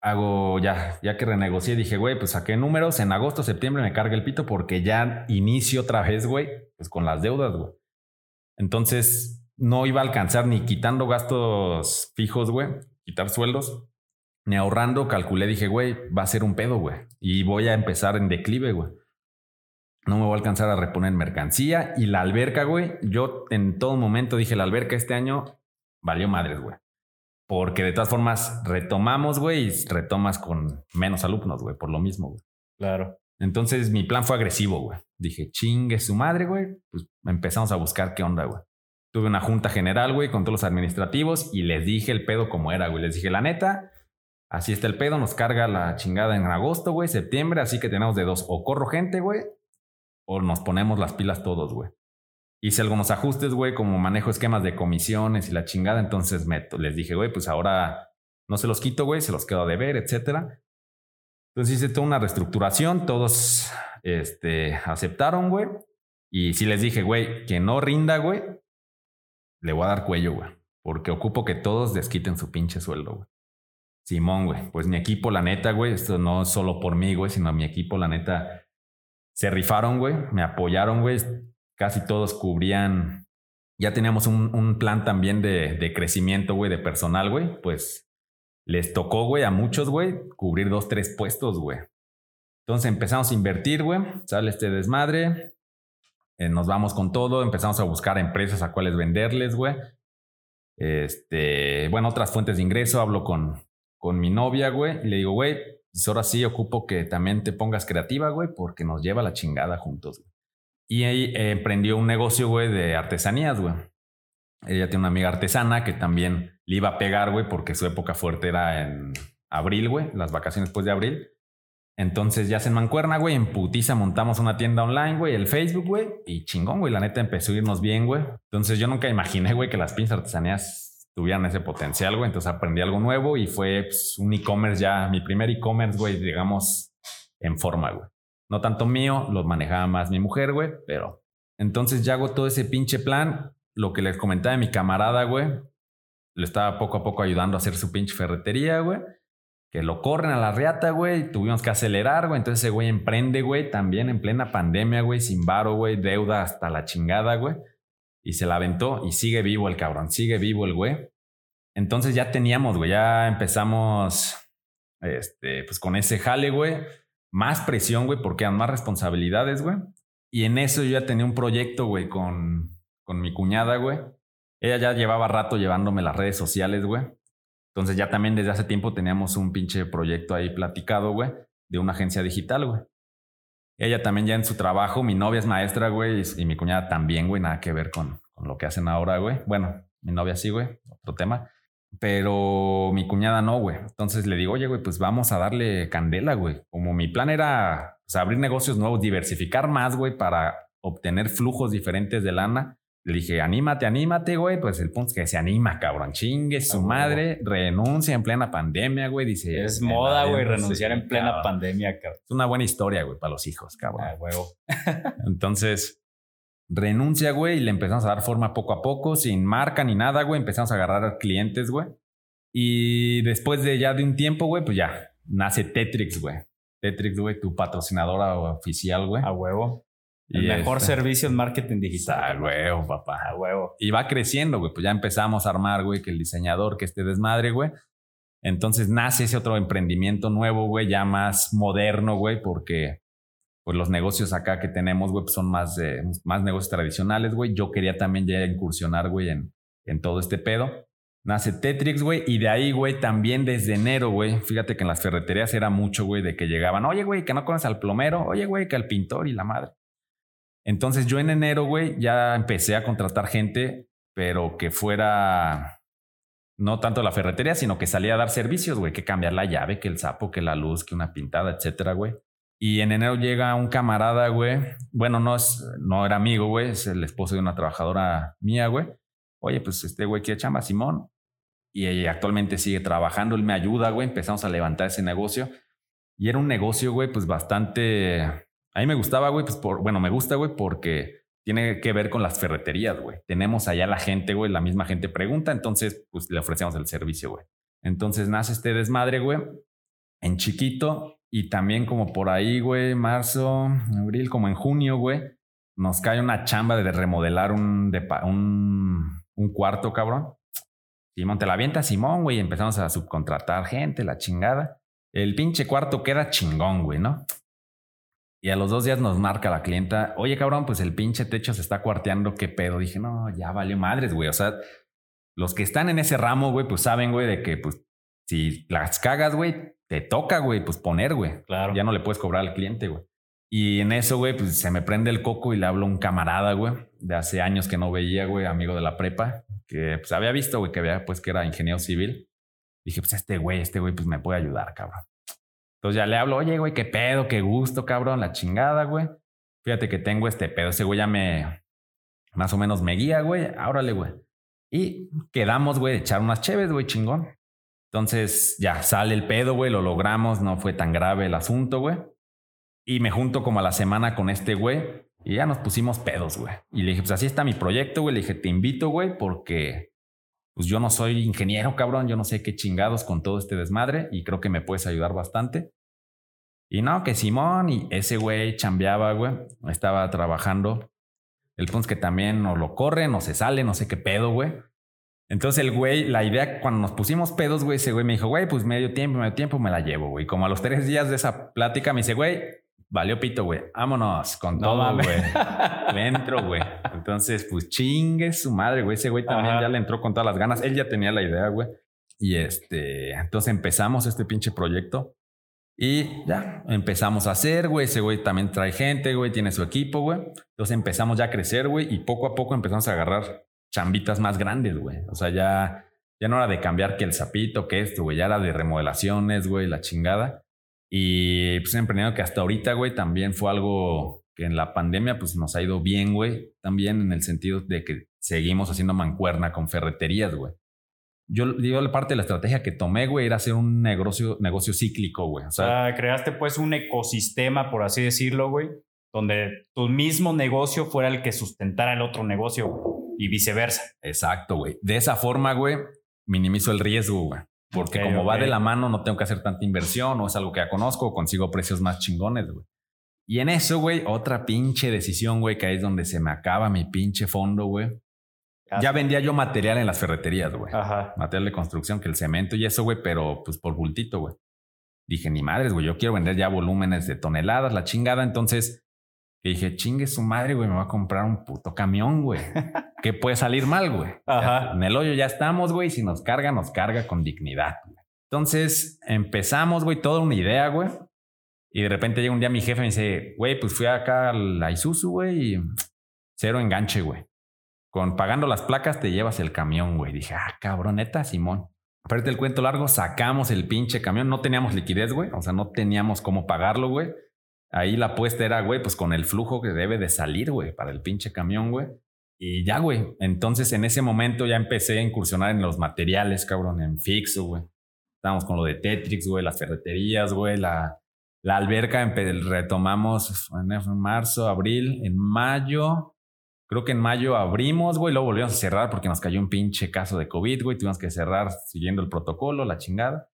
Hago ya, ya que renegocié, dije, güey, pues saqué números. En agosto, septiembre me carga el pito porque ya inicio otra vez, güey, pues con las deudas, güey. Entonces no iba a alcanzar ni quitando gastos fijos, güey, quitar sueldos, ni ahorrando. Calculé, dije, güey, va a ser un pedo, güey. Y voy a empezar en declive, güey no me voy a alcanzar a reponer mercancía. Y la alberca, güey, yo en todo momento dije, la alberca este año valió madres, güey. Porque de todas formas retomamos, güey, y retomas con menos alumnos, güey, por lo mismo, güey. Claro. Entonces mi plan fue agresivo, güey. Dije, chingue su madre, güey. Pues empezamos a buscar qué onda, güey. Tuve una junta general, güey, con todos los administrativos y les dije el pedo como era, güey. Les dije, la neta, así está el pedo, nos carga la chingada en agosto, güey, septiembre, así que tenemos de dos. O corro gente, güey, o nos ponemos las pilas todos, güey. Hice algunos ajustes, güey, como manejo esquemas de comisiones y la chingada. Entonces les dije, güey, pues ahora no se los quito, güey, se los quedo a deber, etcétera. Entonces hice toda una reestructuración, todos este, aceptaron, güey. Y si les dije, güey, que no rinda, güey, le voy a dar cuello, güey. Porque ocupo que todos desquiten su pinche sueldo, güey. Simón, güey. Pues mi equipo, la neta, güey, esto no es solo por mí, güey, sino mi equipo, la neta, se rifaron, güey, me apoyaron, güey. Casi todos cubrían. Ya teníamos un, plan también de, de crecimiento, güey, de personal, güey. Pues les tocó, güey, a muchos, güey, cubrir dos, tres puestos, güey. Entonces empezamos a invertir, güey. Sale este desmadre. Eh, nos vamos con todo. Empezamos a buscar empresas a cuáles venderles, güey. Este, bueno, otras fuentes de ingreso. Hablo con, con mi novia, güey. Y le digo, güey, pues ahora sí ocupo que también te pongas creativa, güey, porque nos lleva la chingada juntos. Y ahí eh, emprendió un negocio, güey, de artesanías, güey. Ella tiene una amiga artesana que también le iba a pegar, güey, porque su época fuerte era en abril, güey, las vacaciones después de abril. Entonces ya se mancuerna, güey, en putiza montamos una tienda online, güey, el Facebook, güey, y chingón, güey, la neta empezó a irnos bien, güey. Entonces yo nunca imaginé, güey, que las pinzas artesanías tuvieran ese potencial, güey. Entonces aprendí algo nuevo y fue pues, un e-commerce ya, mi primer e-commerce, güey, digamos, en forma, güey. No tanto mío, lo manejaba más mi mujer, güey, pero entonces ya hago todo ese pinche plan. Lo que les comentaba de mi camarada, güey, le estaba poco a poco ayudando a hacer su pinche ferretería, güey. Que lo corren a la reata, güey. Tuvimos que acelerar, güey. Entonces ese güey emprende, güey, también en plena pandemia, güey, sin varo, güey, deuda hasta la chingada, güey y se la aventó y sigue vivo el cabrón, sigue vivo el güey. Entonces ya teníamos, güey, ya empezamos, este, pues con ese jale, güey, más presión, güey, porque eran más responsabilidades, güey. Y en eso yo ya tenía un proyecto, güey, con, con mi cuñada, güey. Ella ya llevaba rato llevándome las redes sociales, güey. Entonces ya también desde hace tiempo teníamos un pinche proyecto ahí platicado, güey, de una agencia digital, güey. Ella también ya en su trabajo, mi novia es maestra, güey, y, mi cuñada también, güey, nada que ver con, lo que hacen ahora, güey. Bueno, mi novia sí, güey, otro tema. Pero mi cuñada no, güey. Entonces le digo, oye, güey, pues vamos a darle candela, güey. Como mi plan era pues, abrir negocios nuevos, diversificar más, güey, para obtener flujos diferentes de lana. Le dije, anímate, anímate, güey. Pues el punto es que se anima, cabrón. Chingue su madre, renuncia en plena pandemia, güey. Dice. Es moda, güey, renunciar en plena pandemia, cabrón. Es una buena historia, güey, para los hijos, cabrón. Ah, huevo. Entonces, renuncia, güey, y le empezamos a dar forma poco a poco, sin marca ni nada, güey. Empezamos a agarrar clientes, güey. Y después de ya de un tiempo, güey, pues ya nace Tetrix, güey. Tetrix, güey, tu patrocinadora oficial, güey. A huevo. El mejor servicio en marketing digital. A huevo, papá. A huevo. Y va creciendo, güey. Pues ya empezamos a armar, güey, que el diseñador, que este desmadre, güey. Entonces nace ese otro emprendimiento nuevo, güey, ya más moderno, güey, porque pues los negocios acá que tenemos, güey, pues son más, más negocios tradicionales, güey. Yo quería también ya incursionar, güey, en, en todo este pedo. Nace Tetrix, güey, y de ahí, güey, también desde enero, güey. Fíjate que en las ferreterías era mucho, güey, de que llegaban, oye, güey, que no conoces al plomero, oye, güey, que al pintor y la madre. Entonces yo en enero, güey, ya empecé a contratar gente, pero que fuera no tanto la ferretería, sino que salía a dar servicios, güey, que cambiar la llave, que el sapo, que la luz, que una pintada, etcétera, güey. Y en enero llega un camarada, güey. Bueno, no es, no era amigo, güey, es el esposo de una trabajadora mía, güey. Oye, pues este güey quiere chamba, Simón y actualmente sigue trabajando, él me ayuda, güey, empezamos a levantar ese negocio y era un negocio, güey, pues bastante, a mí me gustaba, güey, pues por, bueno, me gusta, güey, porque tiene que ver con las ferreterías, güey. Tenemos allá la gente, güey, la misma gente pregunta, entonces, pues le ofrecemos el servicio, güey. Entonces nace este desmadre, güey, en chiquito y también como por ahí, güey, marzo, abril, como en junio, güey, nos cae una chamba de remodelar un, un, un cuarto, cabrón. Simón te la avienta Simón, güey. Empezamos a subcontratar gente, la chingada. El pinche cuarto queda chingón, güey, ¿no? Y a los dos días nos marca la clienta, oye cabrón, pues el pinche techo se está cuarteando, ¿qué pedo? Dije, no, ya valió madres, güey. O sea, los que están en ese ramo, güey, pues saben, güey, de que, pues, si las cagas, güey, te toca, güey, pues poner, güey. Claro. Ya no le puedes cobrar al cliente, güey. Y en eso, güey, pues se me prende el coco y le hablo a un camarada, güey, de hace años que no veía, güey, amigo de la prepa, que pues había visto, güey, que había, pues que era ingeniero civil. Dije, pues este güey, este güey, pues me puede ayudar, cabrón. Entonces ya le hablo, oye, güey, qué pedo, qué gusto, cabrón, la chingada, güey. Fíjate que tengo este pedo, ese güey ya me, más o menos me guía, güey, árale, güey. Y quedamos, güey, de echar unas cheves, güey, chingón. Entonces ya sale el pedo, güey, lo logramos, no fue tan grave el asunto, güey. Y me junto como a la semana con este güey y ya nos pusimos pedos, güey. Y le dije, pues así está mi proyecto, güey. Le dije, te invito, güey, porque pues yo no soy ingeniero, cabrón. Yo no sé qué chingados con todo este desmadre y creo que me puedes ayudar bastante. Y no, que Simón y ese güey chambeaba, güey. Estaba trabajando. El punto es que también no lo corre, no se sale, no sé qué pedo, güey. Entonces el güey, la idea, cuando nos pusimos pedos, güey, ese güey me dijo, güey, pues medio tiempo, medio tiempo me la llevo, güey. Como a los tres días de esa plática me dice, güey, valió pito, güey. Vámonos con todo, güey. Dentro, güey. Entonces, pues chingue su madre, güey. Ese güey también ya le entró con todas las ganas. Él ya tenía la idea, güey. Y este, entonces empezamos este pinche proyecto. Y ya empezamos a hacer, güey. Ese güey también trae gente, güey. Tiene su equipo, güey. Entonces empezamos ya a crecer, güey. Y poco a poco empezamos a agarrar chambitas más grandes, güey. O sea, ya, ya no era de cambiar que el sapito, que esto, güey. Ya era de remodelaciones, güey, la chingada. Y pues emprendido que hasta ahorita, güey, también fue algo que en la pandemia pues nos ha ido bien, güey. También en el sentido de que seguimos haciendo mancuerna con ferreterías, güey. Yo digo, la parte de la estrategia que tomé, güey, era hacer un negocio, negocio cíclico, güey. O sea, creaste pues un ecosistema, por así decirlo, güey, donde tu mismo negocio fuera el que sustentara el otro negocio y viceversa. Exacto, güey. De esa forma, güey, minimizo el riesgo, güey. Porque como va de la mano, no tengo que hacer tanta inversión o es algo que ya conozco, consigo precios más chingones, güey. Y en eso, güey, otra pinche decisión, güey, que ahí es donde se me acaba mi pinche fondo, güey. Ya vendía yo material en las ferreterías, güey. Ajá. Material de construcción, que el cemento y eso, güey, pero pues por bultito, güey. Dije, ni madres, güey, yo quiero vender ya volúmenes de toneladas, la chingada. Entonces, que dije, chingue su madre, güey, me va a comprar un puto camión, güey. ¿Qué puede salir mal, güey? Ajá. En el hoyo ya estamos, güey. Si nos carga, nos carga con dignidad. Entonces empezamos, güey, toda una idea, güey. Y de repente llega un día mi jefe y me dice, güey, pues fui acá a la Isuzu, güey, y cero enganche, güey. Con pagando las placas te llevas el camión, güey. Dije, ah, cabroneta, Simón. Aparte el cuento largo, sacamos el pinche camión. No teníamos liquidez, güey. O sea, no teníamos cómo pagarlo, güey. Ahí la apuesta era, güey, pues con el flujo que debe de salir, güey, para el pinche camión, güey. Y ya, güey. Entonces en ese momento ya empecé a incursionar en los materiales, cabrón, en fixo, güey. Estábamos con lo de Tetrix, güey, las ferreterías, güey, la, la alberca retomamos en marzo, abril, en mayo. Creo que en mayo abrimos, güey, luego volvimos a cerrar porque nos cayó un pinche caso de COVID, güey. Tuvimos que cerrar siguiendo el protocolo, la chingada.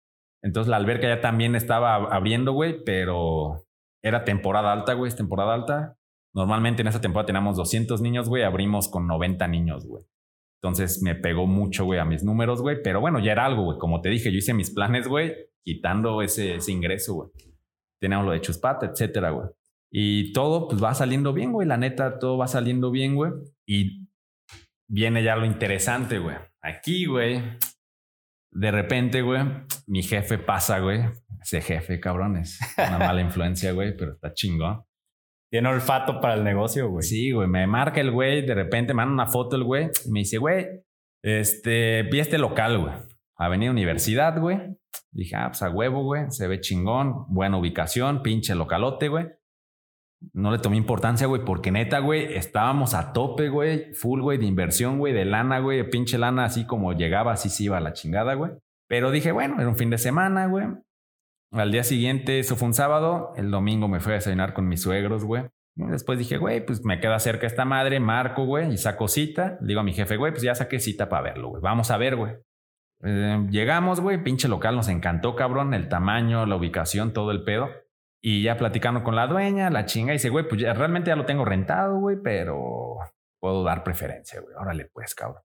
Entonces la alberca ya también estaba abriendo, güey, pero era temporada alta, güey, es temporada alta. Normalmente en esa temporada teníamos 200 niños, güey, abrimos con 90 niños, güey. Entonces me pegó mucho, güey, a mis números, güey. Pero bueno, ya era algo, güey. Como te dije, yo hice mis planes, güey, quitando ese, ese ingreso, güey. Teníamos lo de Chuspata, etcétera, güey. Y todo pues va saliendo bien, güey. La neta, todo va saliendo bien, güey. Y viene ya lo interesante, güey. Aquí, güey, de repente, güey, mi jefe pasa, güey. Ese jefe, cabrón, es una mala influencia, güey, pero está chingón. Tiene olfato para el negocio, güey. Sí, güey, me marca el güey, de repente me manda una foto el güey y me dice, güey, este, vi este local, güey. Avenida Universidad, güey. Dije, ah, pues a huevo, güey, se ve chingón, buena ubicación, pinche localote, güey. No le tomé importancia, güey, porque neta, güey, estábamos a tope, güey, full, güey, de inversión, güey, de lana, güey, pinche lana, así como llegaba, así se iba a la chingada, güey. Pero dije, bueno, era un fin de semana, güey. Al día siguiente, eso fue un sábado, el domingo me fui a desayunar con mis suegros, güey. Después dije, güey, pues me queda cerca esta madre, marco, güey, y saco cita. Le digo a mi jefe, güey, pues ya saqué cita para verlo, güey. Vamos a ver, güey. Eh, llegamos, güey, pinche local, nos encantó, cabrón, el tamaño, la ubicación, todo el pedo. Y ya platicando con la dueña, la chinga, y dice, güey, pues realmente ya lo tengo rentado, güey, pero puedo dar preferencia, güey. Órale, pues, cabrón.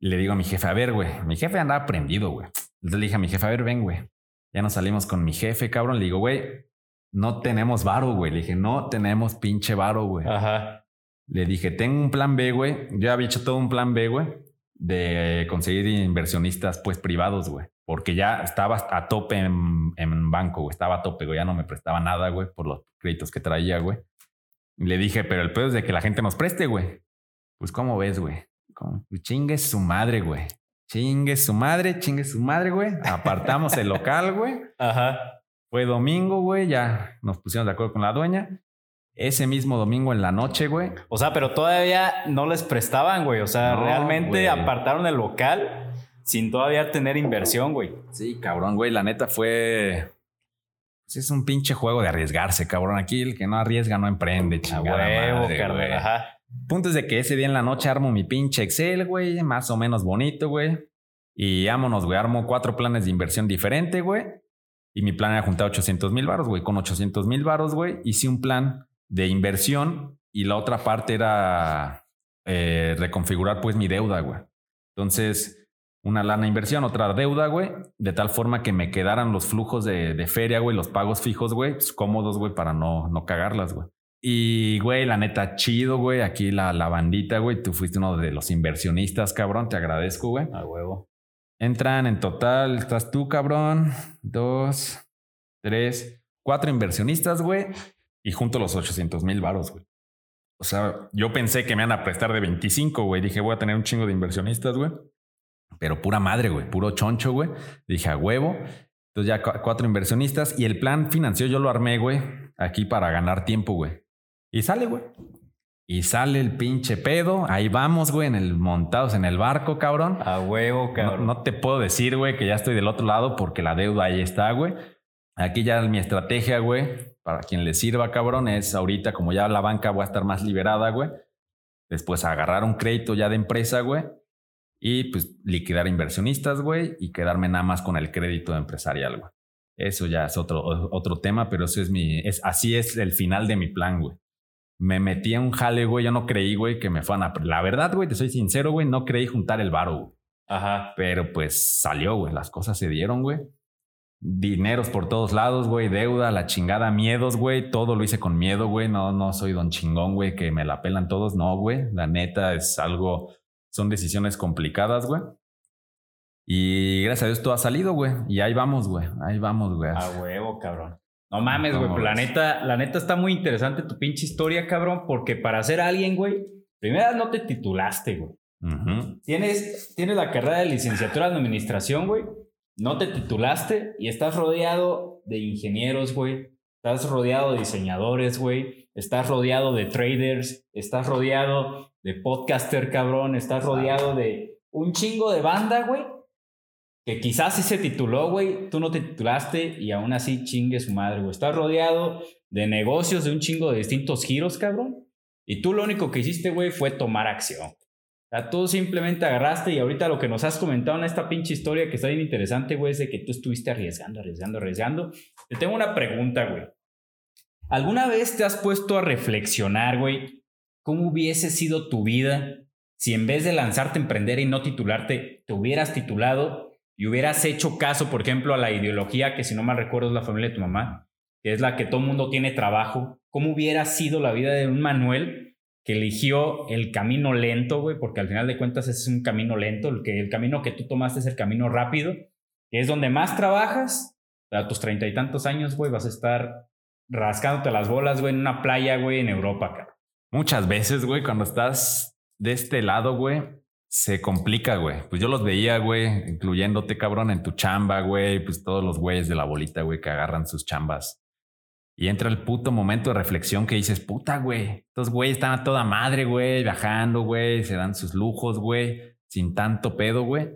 Le digo a mi jefe, a ver, güey, mi jefe andaba prendido, güey. Le dije a mi jefe, a ver, ven, güey. Ya nos salimos con mi jefe, cabrón. Le digo, güey, no tenemos varo, güey. Le dije, no tenemos pinche varo, güey. Ajá. Le dije, tengo un plan B, güey. Yo había hecho todo un plan B, güey, de conseguir inversionistas, pues, privados, güey porque ya estaba a tope en, en banco, güey. Estaba a tope, güey. Ya no me prestaba nada, güey, por los créditos que traía, güey. le dije, pero el pedo es de que la gente nos preste, güey. Pues, ¿cómo ves, güey? Pues, chingue su madre, güey. Chingue su madre, chingue su madre, güey. Apartamos el local, güey. Ajá. Fue domingo, güey. Ya nos pusimos de acuerdo con la dueña. Ese mismo domingo en la noche, güey. O sea, pero todavía no les prestaban, güey. O sea, realmente apartaron el local sin todavía tener inversión, güey. Sí, cabrón, güey. La neta fue. Pues es un pinche juego de arriesgarse, cabrón. Aquí el que no arriesga no emprende, chingada huevo, madre, Ajá. Punto es de que ese día en la noche armo mi pinche Excel, güey, más o menos bonito, güey. Y vámonos, güey. Armo cuatro planes de inversión diferente, güey. Y mi plan era juntar 800 mil baros, güey. Con 800 mil baros, güey, hice un plan de inversión y la otra parte era eh, reconfigurar, pues, mi deuda, güey. Entonces, una lana inversión, otra deuda, güey, de tal forma que me quedaran los flujos de, feria, güey, los pagos fijos, güey, pues, cómodos, güey, para no, no cagarlas, güey. Y, güey, la neta, chido, güey, aquí la, la bandita, güey, tú fuiste uno de los inversionistas, cabrón, te agradezco, güey. A huevo. Entran en total, estás tú, cabrón, dos, tres, cuatro inversionistas, güey, y junto los 800 mil varos, güey. O sea, yo pensé que me iban a prestar de 25, güey. Dije, voy a tener un chingo de inversionistas, güey. Pero pura madre, güey, puro choncho, güey. Dije, a huevo. Entonces ya cuatro inversionistas y el plan financiero yo lo armé, güey, aquí para ganar tiempo, güey. Y sale, güey. Y sale el pinche pedo. Ahí vamos, güey, en el montados en el barco, cabrón. A huevo, cabrón. No, te puedo decir, güey, que ya estoy del otro lado porque la deuda ahí está, güey. Aquí ya mi estrategia, güey, para quien le sirva, cabrón, es ahorita, como ya la banca va a estar más liberada, güey. Después agarrar un crédito ya de empresa, güey y pues liquidar inversionistas, güey, y quedarme nada más con el crédito empresarial, güey. Eso ya es otro, otro tema, pero eso es mi, es, así es el final de mi plan, güey. Me metí en un jale, güey, yo no creí, güey, que me fueran a... La verdad, güey, te soy sincero, güey, no creí juntar el varo, güey. Ajá. Pero pues salió, güey, las cosas se dieron, güey. Dineros por todos lados, güey, deuda, la chingada, miedos, güey, todo lo hice con miedo, güey, no, no soy don chingón, güey, que me la pelan todos, no, güey, la neta es algo son decisiones complicadas, güey. Y gracias a Dios todo ha salido, güey. Y ahí vamos, güey. Ahí vamos, güey. A huevo, cabrón. No mames, güey. Pues la neta, la neta está muy interesante tu pinche historia, cabrón. Porque para ser alguien, güey, primero no te titulaste, güey. tienes, tienes la carrera de licenciatura en administración, güey. No te titulaste y estás rodeado de ingenieros, güey. Estás rodeado de diseñadores, güey. Estás rodeado de traders. Estás rodeado de podcaster, cabrón, estás rodeado de un chingo de banda, güey, quizás sí se tituló, güey, tú no te titulaste y aún así chingue su madre, güey. Estás rodeado de negocios de un chingo de distintos giros, cabrón, y tú lo único que hiciste, güey, fue tomar acción. O sea, tú simplemente agarraste y ahorita lo que nos has comentado en esta pinche historia que está bien interesante, güey, es de que tú estuviste arriesgando, arriesgando, arriesgando. Te tengo una pregunta, güey. ¿Alguna vez te has puesto a reflexionar, güey, ¿Cómo hubiese sido tu vida si en vez de lanzarte a emprender y no titularte, te hubieras titulado y hubieras hecho caso, por ejemplo, a la ideología que si no mal recuerdo es la familia de tu mamá? que es la que todo mundo tiene trabajo, ¿cómo hubiera sido la vida de un Manuel que eligió el camino lento, güey? Porque al final de cuentas es un camino lento, el, que, el camino que tú tomaste es el camino rápido, es donde más trabajas, a tus treinta y tantos años, güey, vas a estar rascándote las bolas, güey, en una playa, güey, en Europa, cabrón. Muchas veces, güey, cuando estás de este lado, güey, se complica, güey. Pues yo los veía, güey, incluyéndote, cabrón, en tu chamba, güey, pues todos los güeyes de la bolita, güey, que agarran sus chambas. Y entra el puto momento de reflexión que dices, puta, güey, estos güeyes están a toda madre, güey, viajando, güey, se dan sus lujos, güey, sin tanto pedo, güey.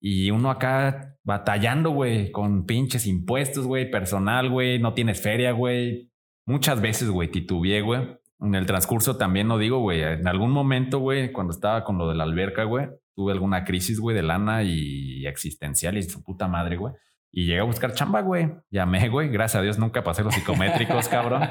Y uno acá batallando, güey, con pinches impuestos, güey, personal, güey, no tienes feria, güey. Muchas veces, güey, titubeé, güey. En el transcurso también no digo, güey, en algún momento, güey, cuando estaba con lo de la alberca, güey, tuve alguna crisis, güey, de lana y existencial y su puta madre, güey. Y llegué a buscar chamba, güey. Llamé, güey. Gracias a Dios nunca pasé los psicométricos, cabrón.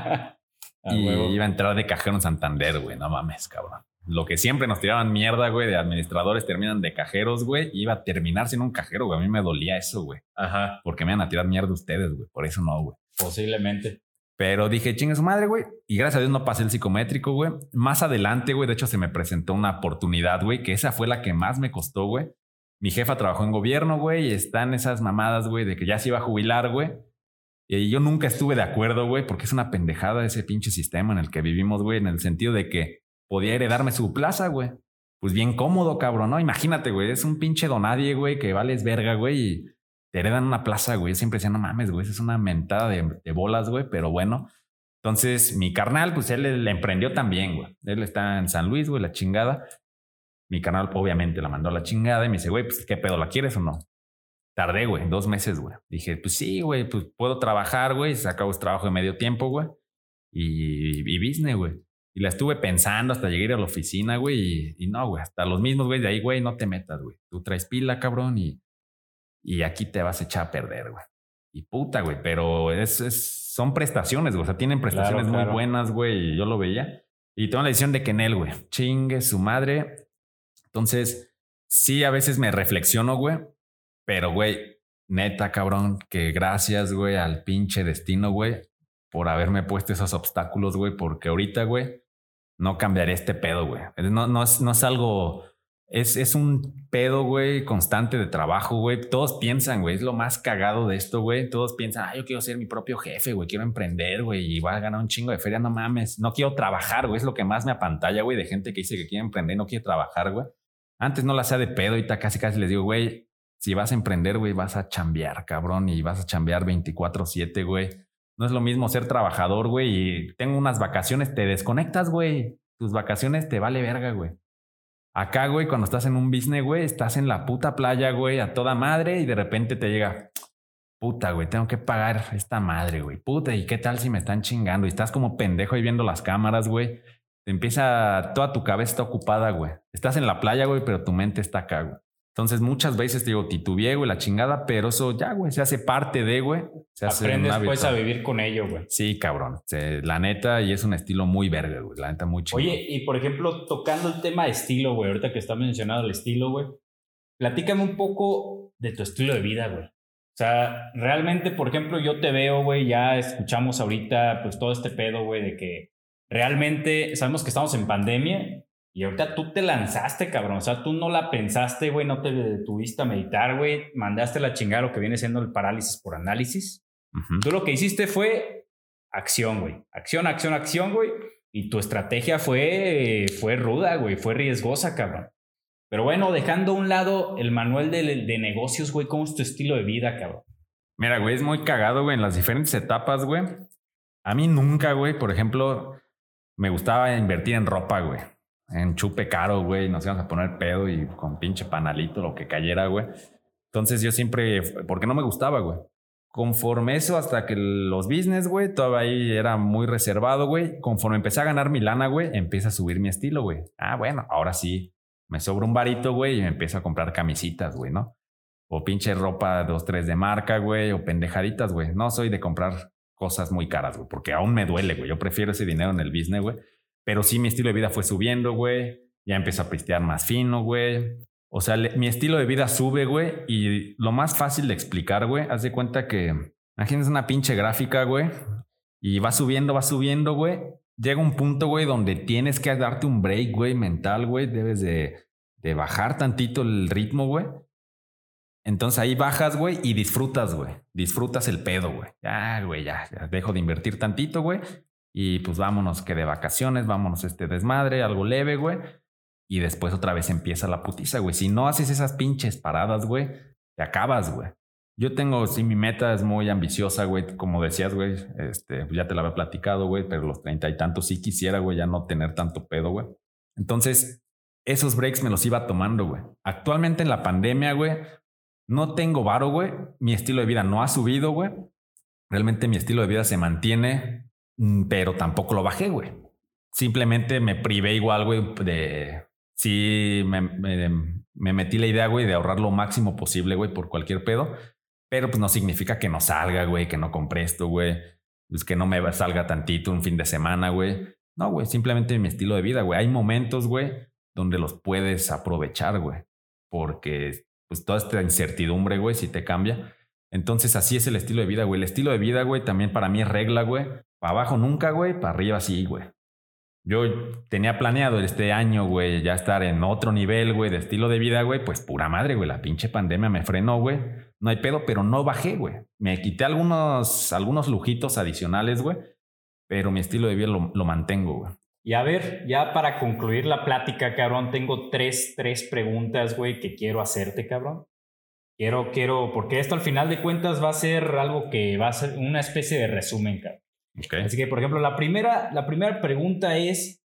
y iba a entrar de cajero en Santander, güey. No mames, cabrón. Lo que siempre nos tiraban mierda, güey, de administradores terminan de cajeros, güey. Iba a terminar sin un cajero, güey. A mí me dolía eso, güey. Ajá. Porque me iban a tirar mierda ustedes, güey. Por eso no, güey. Posiblemente. Pero dije, chingue su madre, güey. Y gracias a Dios no pasé el psicométrico, güey. Más adelante, güey, de hecho se me presentó una oportunidad, güey, que esa fue la que más me costó, güey. Mi jefa trabajó en gobierno, güey, y están esas mamadas, güey, de que ya se iba a jubilar, güey. Y yo nunca estuve de acuerdo, güey, porque es una pendejada ese pinche sistema en el que vivimos, güey, en el sentido de que podía heredarme su plaza, güey. Pues bien cómodo, cabrón, ¿no? Imagínate, güey, es un pinche donadie, güey, que vales verga, güey, y te heredan una plaza, güey. siempre decía, no mames, güey, es una mentada de, bolas, güey, pero bueno. Entonces, mi carnal, pues él le emprendió también, güey. Él está en San Luis, güey, la chingada. Mi carnal, obviamente, la mandó a la chingada y me dice, güey, pues, ¿qué pedo? ¿La quieres o no? Tardé, güey, dos meses, güey. Dije, pues sí, güey, pues puedo trabajar, güey. Sacamos este trabajo de medio tiempo, güey. Y, y business, güey. Y la estuve pensando hasta llegar a la oficina, güey. Y, y no, güey, hasta los mismos, güey, de ahí, güey, no te metas, güey. Tú traes pila, cabrón, y y aquí te vas a echar a perder, güey. Y puta, güey, pero es, es, son prestaciones, güey. O sea, tienen prestaciones muy buenas, güey. Y yo lo veía. Y tengo la decisión de que en él, güey, chingue su madre. Entonces, sí, a veces me reflexiono, güey. Pero, güey, neta, cabrón, que gracias, güey, al pinche destino, güey, por haberme puesto esos obstáculos, güey. Porque ahorita, güey, no cambiaré este pedo, güey. No, no, es, no es algo es, es un pedo, güey, constante de trabajo, güey. Todos piensan, güey, es lo más cagado de esto, güey. Todos piensan, ah, yo quiero ser mi propio jefe, güey, quiero emprender, güey, y voy a ganar un chingo de feria, no mames. No quiero trabajar, güey, es lo que más me apantalla, güey, de gente que dice que quiere emprender, no quiere trabajar, güey. Antes no la hacía de pedo, ahorita casi casi les digo, güey, si vas a emprender, güey, vas a chambear, cabrón, y vas a chambear 24-7, güey. No es lo mismo ser trabajador, güey, y tengo unas vacaciones, te desconectas, güey. Tus vacaciones te vale verga, güey. Acá, güey, cuando estás en un business, güey, estás en la puta playa, güey, a toda madre y de repente te llega, puta, güey, tengo que pagar esta madre, güey, puta, ¿y qué tal si me están chingando? Y estás como pendejo ahí viendo las cámaras, güey. Te empieza, toda tu cabeza está ocupada, güey. Estás en la playa, güey, pero tu mente está acá, güey. Entonces muchas veces te digo titubeé, güey, la chingada, pero eso ya, güey, se hace parte de, güey. Se Aprendes pues a vivir con ello, güey. Sí, cabrón. la neta, y es un estilo muy verde, güey. La neta, muy chido. Oye, y por ejemplo, tocando el tema de estilo, güey, ahorita que está mencionado el estilo, güey, platícame un poco de tu estilo de vida, güey. O sea, realmente, por ejemplo, yo te veo, güey, ya escuchamos ahorita, pues todo este pedo, güey, de que realmente sabemos que estamos en pandemia y ahorita tú te lanzaste, cabrón. O sea, tú no la pensaste, güey, no te tuviste a meditar, güey. Mandaste la chingada lo que viene siendo el parálisis por análisis. Tú lo que hiciste fue acción, güey. Acción, acción, acción, güey. Y tu estrategia fue, fue ruda, güey. Fue riesgosa, cabrón. Pero bueno, dejando a un lado el manual de, de negocios, güey, ¿cómo es tu estilo de vida, cabrón? Mira, güey, es muy cagado, güey, en las diferentes etapas, güey. A mí nunca, güey, por ejemplo, me gustaba invertir en ropa, güey en chupe caro, güey, nos íbamos a poner pedo y con pinche panalito, lo que cayera, güey. Entonces yo siempre, porque no me gustaba, güey. Conforme eso, hasta que los business, güey, todavía ahí era muy reservado, güey. Conforme empecé a ganar mi lana, güey, empieza a subir mi estilo, güey. Ah, bueno, ahora sí, me sobra un varito, güey, y me empiezo a comprar camisitas, güey, ¿no? O pinche ropa dos, tres de marca, güey, o pendejaditas, güey. No soy de comprar cosas muy caras, güey, porque aún me duele, güey. Yo prefiero ese dinero en el business, güey pero sí, mi estilo de vida fue subiendo, güey. Ya empecé a pistear más fino, güey. O sea, mi estilo de vida sube, güey. Y lo más fácil de explicar, güey, haz de cuenta que, imagínense una pinche gráfica, güey. Y va subiendo, va subiendo, güey. Llega un punto, güey, donde tienes que darte un break, güey, mental, güey. Debes de, de bajar tantito el ritmo, güey. Entonces ahí bajas, güey, y disfrutas, güey. Disfrutas el pedo, güey. Ya, güey, ya, ya, Dejo de invertir tantito, güey. Y pues vámonos que de vacaciones, vámonos este desmadre, algo leve, güey. Y después otra vez empieza la putiza, güey. Si no haces esas pinches paradas, güey, te acabas, güey. Yo tengo, sí, mi meta es muy ambiciosa, güey. Como decías, güey, este, ya te la había platicado, güey, pero los treinta y tantos sí quisiera, güey, ya no tener tanto pedo, güey. Entonces, esos breaks me los iba tomando, güey. Actualmente en la pandemia, güey, no tengo varo, güey. Mi estilo de vida no ha subido, güey. Realmente mi estilo de vida se mantiene, pero tampoco lo bajé, güey. Simplemente me privé igual, güey, de... Sí, me, me, me metí la idea, güey, de ahorrar lo máximo posible, güey, por cualquier pedo pero pues no significa que no salga, güey, que no compre esto, güey. Pues que no me salga tantito un fin de semana, güey. No, güey, simplemente mi estilo de vida, güey. Hay momentos, güey, donde los puedes aprovechar, güey. Porque pues toda esta incertidumbre, güey, si te cambia. Entonces así es el estilo de vida, güey. El estilo de vida, güey, también para mí es regla, güey. Para abajo nunca, güey. Para arriba sí, güey. Yo tenía planeado este año, güey, ya estar en otro nivel, güey, de estilo de vida, güey. Pues pura madre, güey. La pinche pandemia me frenó, güey no hay pedo, pero no bajé, güey. Me quité algunos, algunos lujitos adicionales, güey, pero mi estilo de vida lo, mantengo, güey. Y a ver, ya para concluir la plática, cabrón, tengo tres, tres preguntas, güey, que quiero hacerte, cabrón. Quiero, quiero, porque esto al final de cuentas va a ser algo que va a ser una especie de resumen, cabrón. Okay. Así que, por ejemplo, la primera, la primera pregunta es,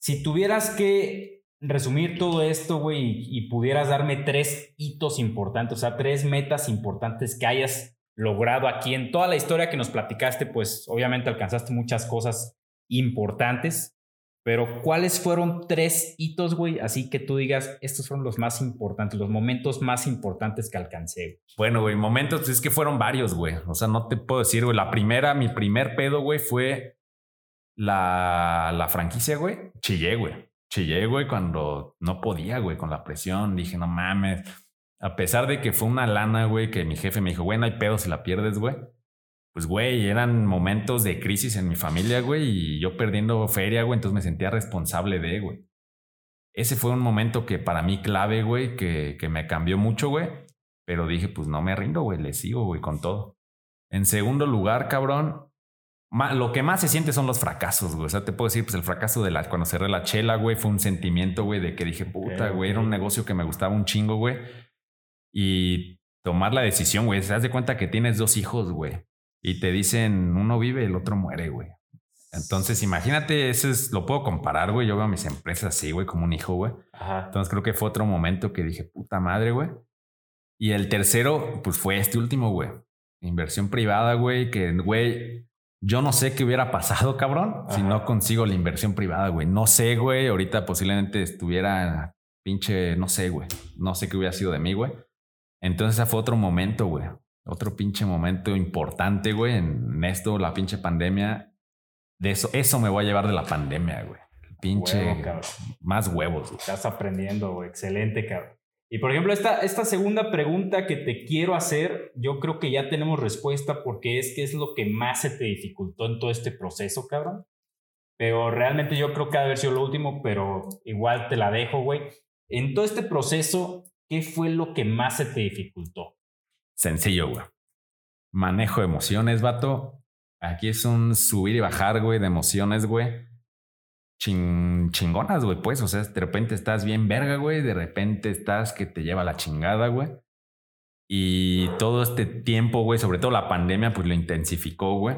si tuvieras que resumir todo esto, güey, y, pudieras darme tres hitos importantes, o sea, tres metas importantes que hayas logrado aquí en toda la historia que nos platicaste, pues obviamente alcanzaste muchas cosas importantes, pero ¿cuáles fueron tres hitos, güey? Así que tú digas, estos fueron los más importantes, los momentos más importantes que alcancé. Bueno, güey, momentos, es que fueron varios, güey. O sea, no te puedo decir, güey, la primera, mi primer pedo, güey, fue la, la franquicia, güey. Chillé, güey chillé, güey, cuando no podía, güey, con la presión. Dije, no mames. A pesar de que fue una lana, güey, que mi jefe me dijo, güey, no hay pedo si la pierdes, güey. Pues, güey, eran momentos de crisis en mi familia, güey, y yo perdiendo feria, güey, entonces me sentía responsable de, güey. Ese fue un momento que para mí clave, güey, que, que me cambió mucho, güey. Pero dije, pues no me rindo, güey, le sigo, güey, con todo. En segundo lugar, cabrón, lo que más se siente son los fracasos, güey. O sea, te puedo decir, pues el fracaso de la, cuando cerré la chela, güey, fue un sentimiento, güey, de que dije, puta, güey, era un negocio que me gustaba un chingo, güey. Y tomar la decisión, güey. Se das de cuenta que tienes dos hijos, güey. Y te dicen, uno vive, el otro muere, güey. Entonces, imagínate, eso es, lo puedo comparar, güey. Yo veo a mis empresas así, güey, como un hijo, güey. Entonces creo que fue otro momento que dije, puta madre, güey. Y el tercero, pues fue este último, güey. Inversión privada, güey, que, güey, yo no sé qué hubiera pasado, cabrón, si no consigo la inversión privada, güey. No sé, güey. Ahorita posiblemente estuviera pinche, no sé, güey. No sé qué hubiera sido de mí, güey. Entonces, ese fue otro momento, güey. Otro pinche momento importante, güey, en esto, la pinche pandemia. De eso, eso me voy a llevar de la pandemia, güey. Pinche. más huevos. Güey. Estás aprendiendo, güey. Excelente, cabrón. Y por ejemplo, esta, esta segunda pregunta que te quiero hacer, yo creo que ya tenemos respuesta porque es que es lo que más se te dificultó en todo este proceso, cabrón. Pero realmente yo creo que ha de haber sido lo último, pero igual te la dejo, güey. En todo este proceso, ¿qué fue lo que más se te dificultó? Sencillo, güey. Manejo emociones, vato. Aquí es un subir y bajar, güey, de emociones, güey chingonas, güey, pues, o sea, de repente estás bien verga, güey, de repente estás que te lleva la chingada, güey. Y todo este tiempo, güey, sobre todo la pandemia, pues lo intensificó, güey.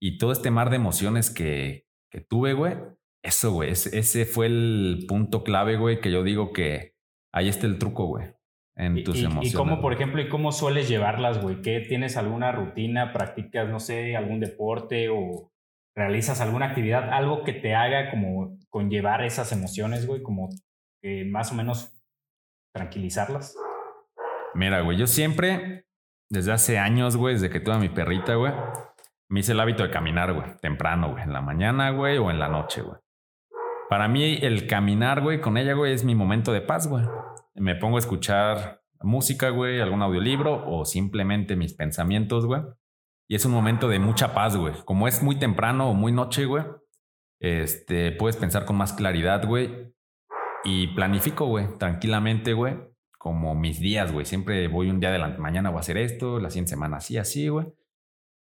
Y todo este mar de emociones que, que tuve, güey, eso, güey, ese, fue el punto clave, güey, que yo digo que ahí está el truco, güey, en tus emociones. ¿Y cómo, por ejemplo, y cómo sueles llevarlas, güey? ¿Qué tienes alguna rutina? ¿Practicas, no sé, algún deporte o realizas alguna actividad, algo que te haga como conllevar esas emociones, güey, como que más o menos tranquilizarlas? Mira, güey, yo siempre, desde hace años, güey, desde que tuve a mi perrita, güey, me hice el hábito de caminar, güey, temprano, güey, en la mañana, güey, o en la noche, güey. Para mí, el caminar, güey, con ella, güey, es mi momento de paz, güey. Me pongo a escuchar música, güey, algún audiolibro o simplemente mis pensamientos, güey. y es un momento de mucha paz, güey. Como es muy temprano o muy noche, güey, este, puedes pensar con más claridad, güey. Y planifico, güey, tranquilamente, güey, como mis días, güey. Siempre voy un día de la mañana voy a hacer esto, la siguiente semana así, así, güey.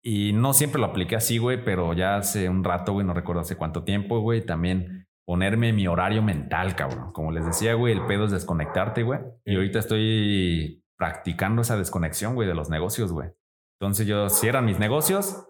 Y no siempre lo apliqué así, güey, pero ya hace un rato, güey, no recuerdo hace cuánto tiempo, güey, también ponerme mi horario mental, cabrón. Como les decía, güey, el pedo es desconectarte, güey. Y ahorita estoy practicando esa desconexión, güey, de los negocios, güey. Entonces yo cierran mis negocios,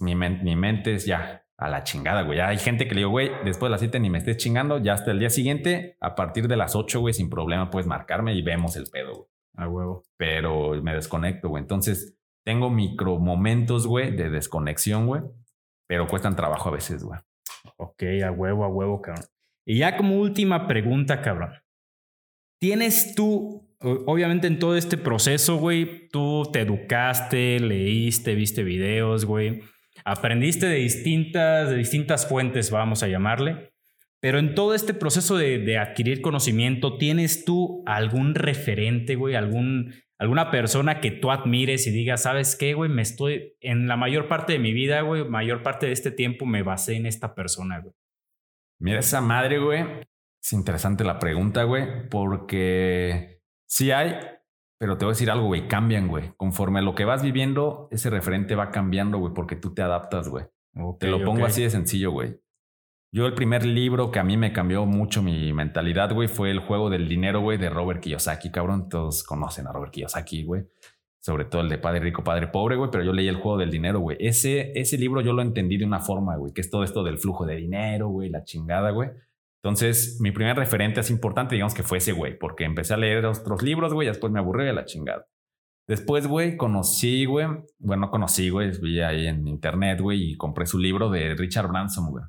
mi, mi mente es ya a la chingada, güey. Ya hay gente que le digo, güey, después de las 7 ni me estés chingando, ya hasta el día siguiente, a partir de las 8, güey, sin problema puedes marcarme y vemos el pedo, güey. A huevo. Pero me desconecto, güey. Entonces tengo micro momentos, güey, de desconexión, güey, pero cuestan trabajo a veces, güey. Ok, a huevo, a huevo, cabrón. Y ya como última pregunta, cabrón. ¿Tienes tú obviamente en todo este proceso, güey, tú te educaste, leíste, viste videos, güey, aprendiste de distintas, de distintas fuentes, vamos a llamarle. Pero en todo este proceso de, adquirir conocimiento, ¿tienes tú algún referente, güey? Algún, alguna persona que tú admires y digas, ¿sabes qué, güey? Me estoy, en la mayor parte de mi vida, güey, mayor parte de este tiempo me basé en esta persona, güey. Mira, esa madre, güey. Es interesante la pregunta, güey, porque Sí hay, pero te voy a decir algo, güey, cambian, güey. Conforme a lo que vas viviendo, ese referente va cambiando, güey, porque tú te adaptas, güey. te lo pongo así de sencillo, güey. Yo el primer libro que a mí me cambió mucho mi mentalidad, güey, fue El juego del dinero, güey, de Robert Kiyosaki, cabrón. Todos conocen a Robert Kiyosaki, güey. Sobre todo el de Padre Rico, Padre Pobre, güey, pero yo leí El juego del dinero, güey. Ese, ese libro yo lo entendí de una forma, güey, que es todo esto del flujo de dinero, güey, la chingada, güey. Entonces, mi primer referente es importante, digamos que fue ese güey, porque empecé a leer otros libros, güey, y después me aburrí de la chingada. Después, güey, conocí, güey, bueno, conocí, güey, vi ahí en internet, güey, y compré su libro de Richard Branson, güey.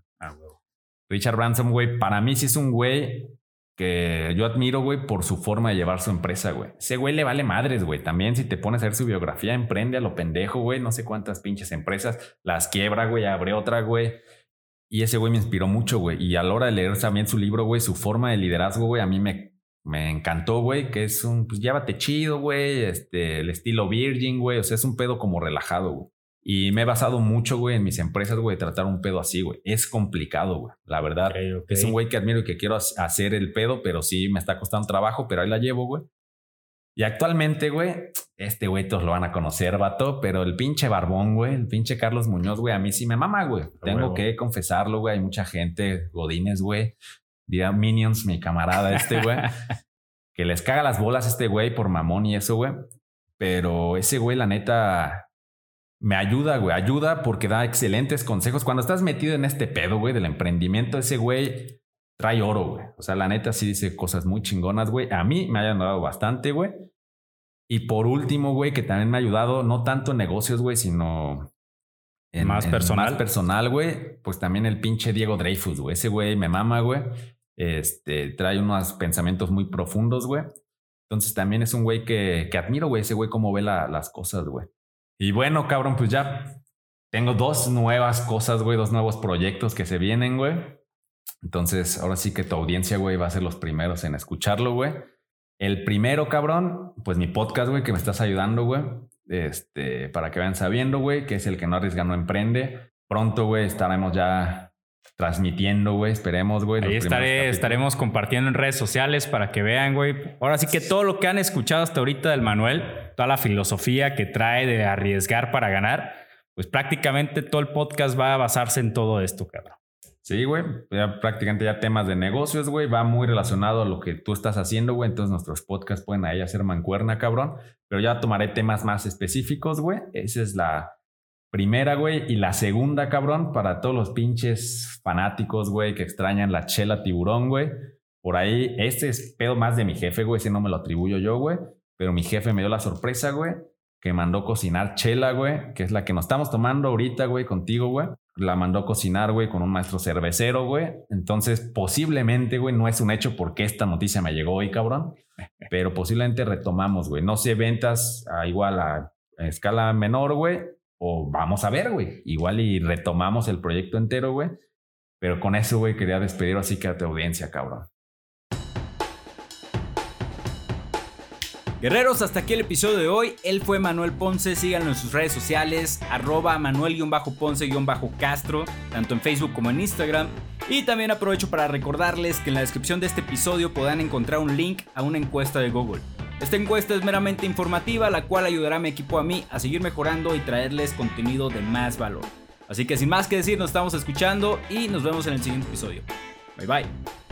Richard Branson, güey, para mí sí es un güey que yo admiro, güey, por su forma de llevar su empresa, güey. Ese güey le vale madres, güey. También si te pones a ver su biografía, emprende a lo pendejo, güey. No sé cuántas pinches empresas las quiebra, güey, abre otra, güey. Y ese güey me inspiró mucho, güey. Y a la hora de leer también su libro, güey, su forma de liderazgo, güey, a mí me, me encantó, güey, que es un, pues llévate chido, güey, este, el estilo virgin, güey, o sea, es un pedo como relajado, güey. Y me he basado mucho, güey, en mis empresas, güey, de tratar un pedo así, güey. Es complicado, güey, la verdad. Es un güey que admiro y que quiero hacer el pedo, pero sí me está costando trabajo, pero ahí la llevo, güey. Y actualmente, güey, este güey todos lo van a conocer, vato, pero el pinche barbón, güey, el pinche Carlos Muñoz, güey, a mí sí me mama, güey. Tengo que confesarlo, güey, hay mucha gente, godines, güey, Minions, mi camarada este, güey, que les caga las bolas este güey por mamón y eso, güey. Pero ese güey, la neta, me ayuda, güey, ayuda porque da excelentes consejos. Cuando estás metido en este pedo, güey, del emprendimiento, ese güey trae oro, güey. O sea, la neta sí dice cosas muy chingonas, güey. A mí me ha ayudado bastante, güey. Y por último, güey, que también me ha ayudado, no tanto en negocios, güey, sino en, más personal. Más personal, güey. Pues también el pinche Diego Dreyfus, güey. Ese güey me mama, güey. Este, trae unos pensamientos muy profundos, güey. Entonces también es un güey que, que admiro, güey. Ese güey cómo ve las cosas, güey. Y bueno, cabrón, pues ya tengo dos nuevas cosas, güey. Dos nuevos proyectos que se vienen, güey. Entonces, ahora sí que tu audiencia, güey, va a ser los primeros en escucharlo, güey. El primero, cabrón, pues mi podcast, güey, que me estás ayudando, güey. Este, para que vayan sabiendo, güey, que es el que no arriesga, no emprende. Pronto, güey, estaremos ya transmitiendo, güey, esperemos, güey. Ahí estaré, estaremos compartiendo en redes sociales para que vean, güey. Ahora sí que todo lo que han escuchado hasta ahorita del Manuel, toda la filosofía que trae de arriesgar para ganar, pues prácticamente todo el podcast va a basarse en todo esto, cabrón. Sí, güey. Ya prácticamente ya temas de negocios, güey. Va muy relacionado a lo que tú estás haciendo, güey. Entonces nuestros podcasts pueden ahí hacer mancuerna, cabrón. Pero ya tomaré temas más específicos, güey. Esa es la primera, güey. Y la segunda, cabrón, para todos los pinches fanáticos, güey, que extrañan la chela tiburón, güey. Por ahí, este es pedo más de mi jefe, güey. Ese no me lo atribuyo yo, güey. Pero mi jefe me dio la sorpresa, güey. Que mandó cocinar chela, güey. Que es la que nos estamos tomando ahorita, güey, contigo, güey la mandó cocinar, güey, con un maestro cervecero, güey. Entonces, posiblemente, güey, no es un hecho porque esta noticia me llegó hoy, cabrón. Pero posiblemente retomamos, güey. No sé, ventas a igual a, escala menor, güey. O vamos a ver, güey. Igual y retomamos el proyecto entero, güey. Pero con eso, güey, quería despedir así que a tu audiencia, cabrón. Guerreros, hasta aquí el episodio de hoy. Él fue Manuel Ponce. Síganlo en sus redes sociales, arroba manuel-ponce-castro, tanto en Facebook como en Instagram. Y también aprovecho para recordarles que en la descripción de este episodio podrán encontrar un link a una encuesta de Google. Esta encuesta es meramente informativa, la cual ayudará a mi equipo a mí a seguir mejorando y traerles contenido de más valor. Así que sin más que decir, nos estamos escuchando y nos vemos en el siguiente episodio. Bye bye.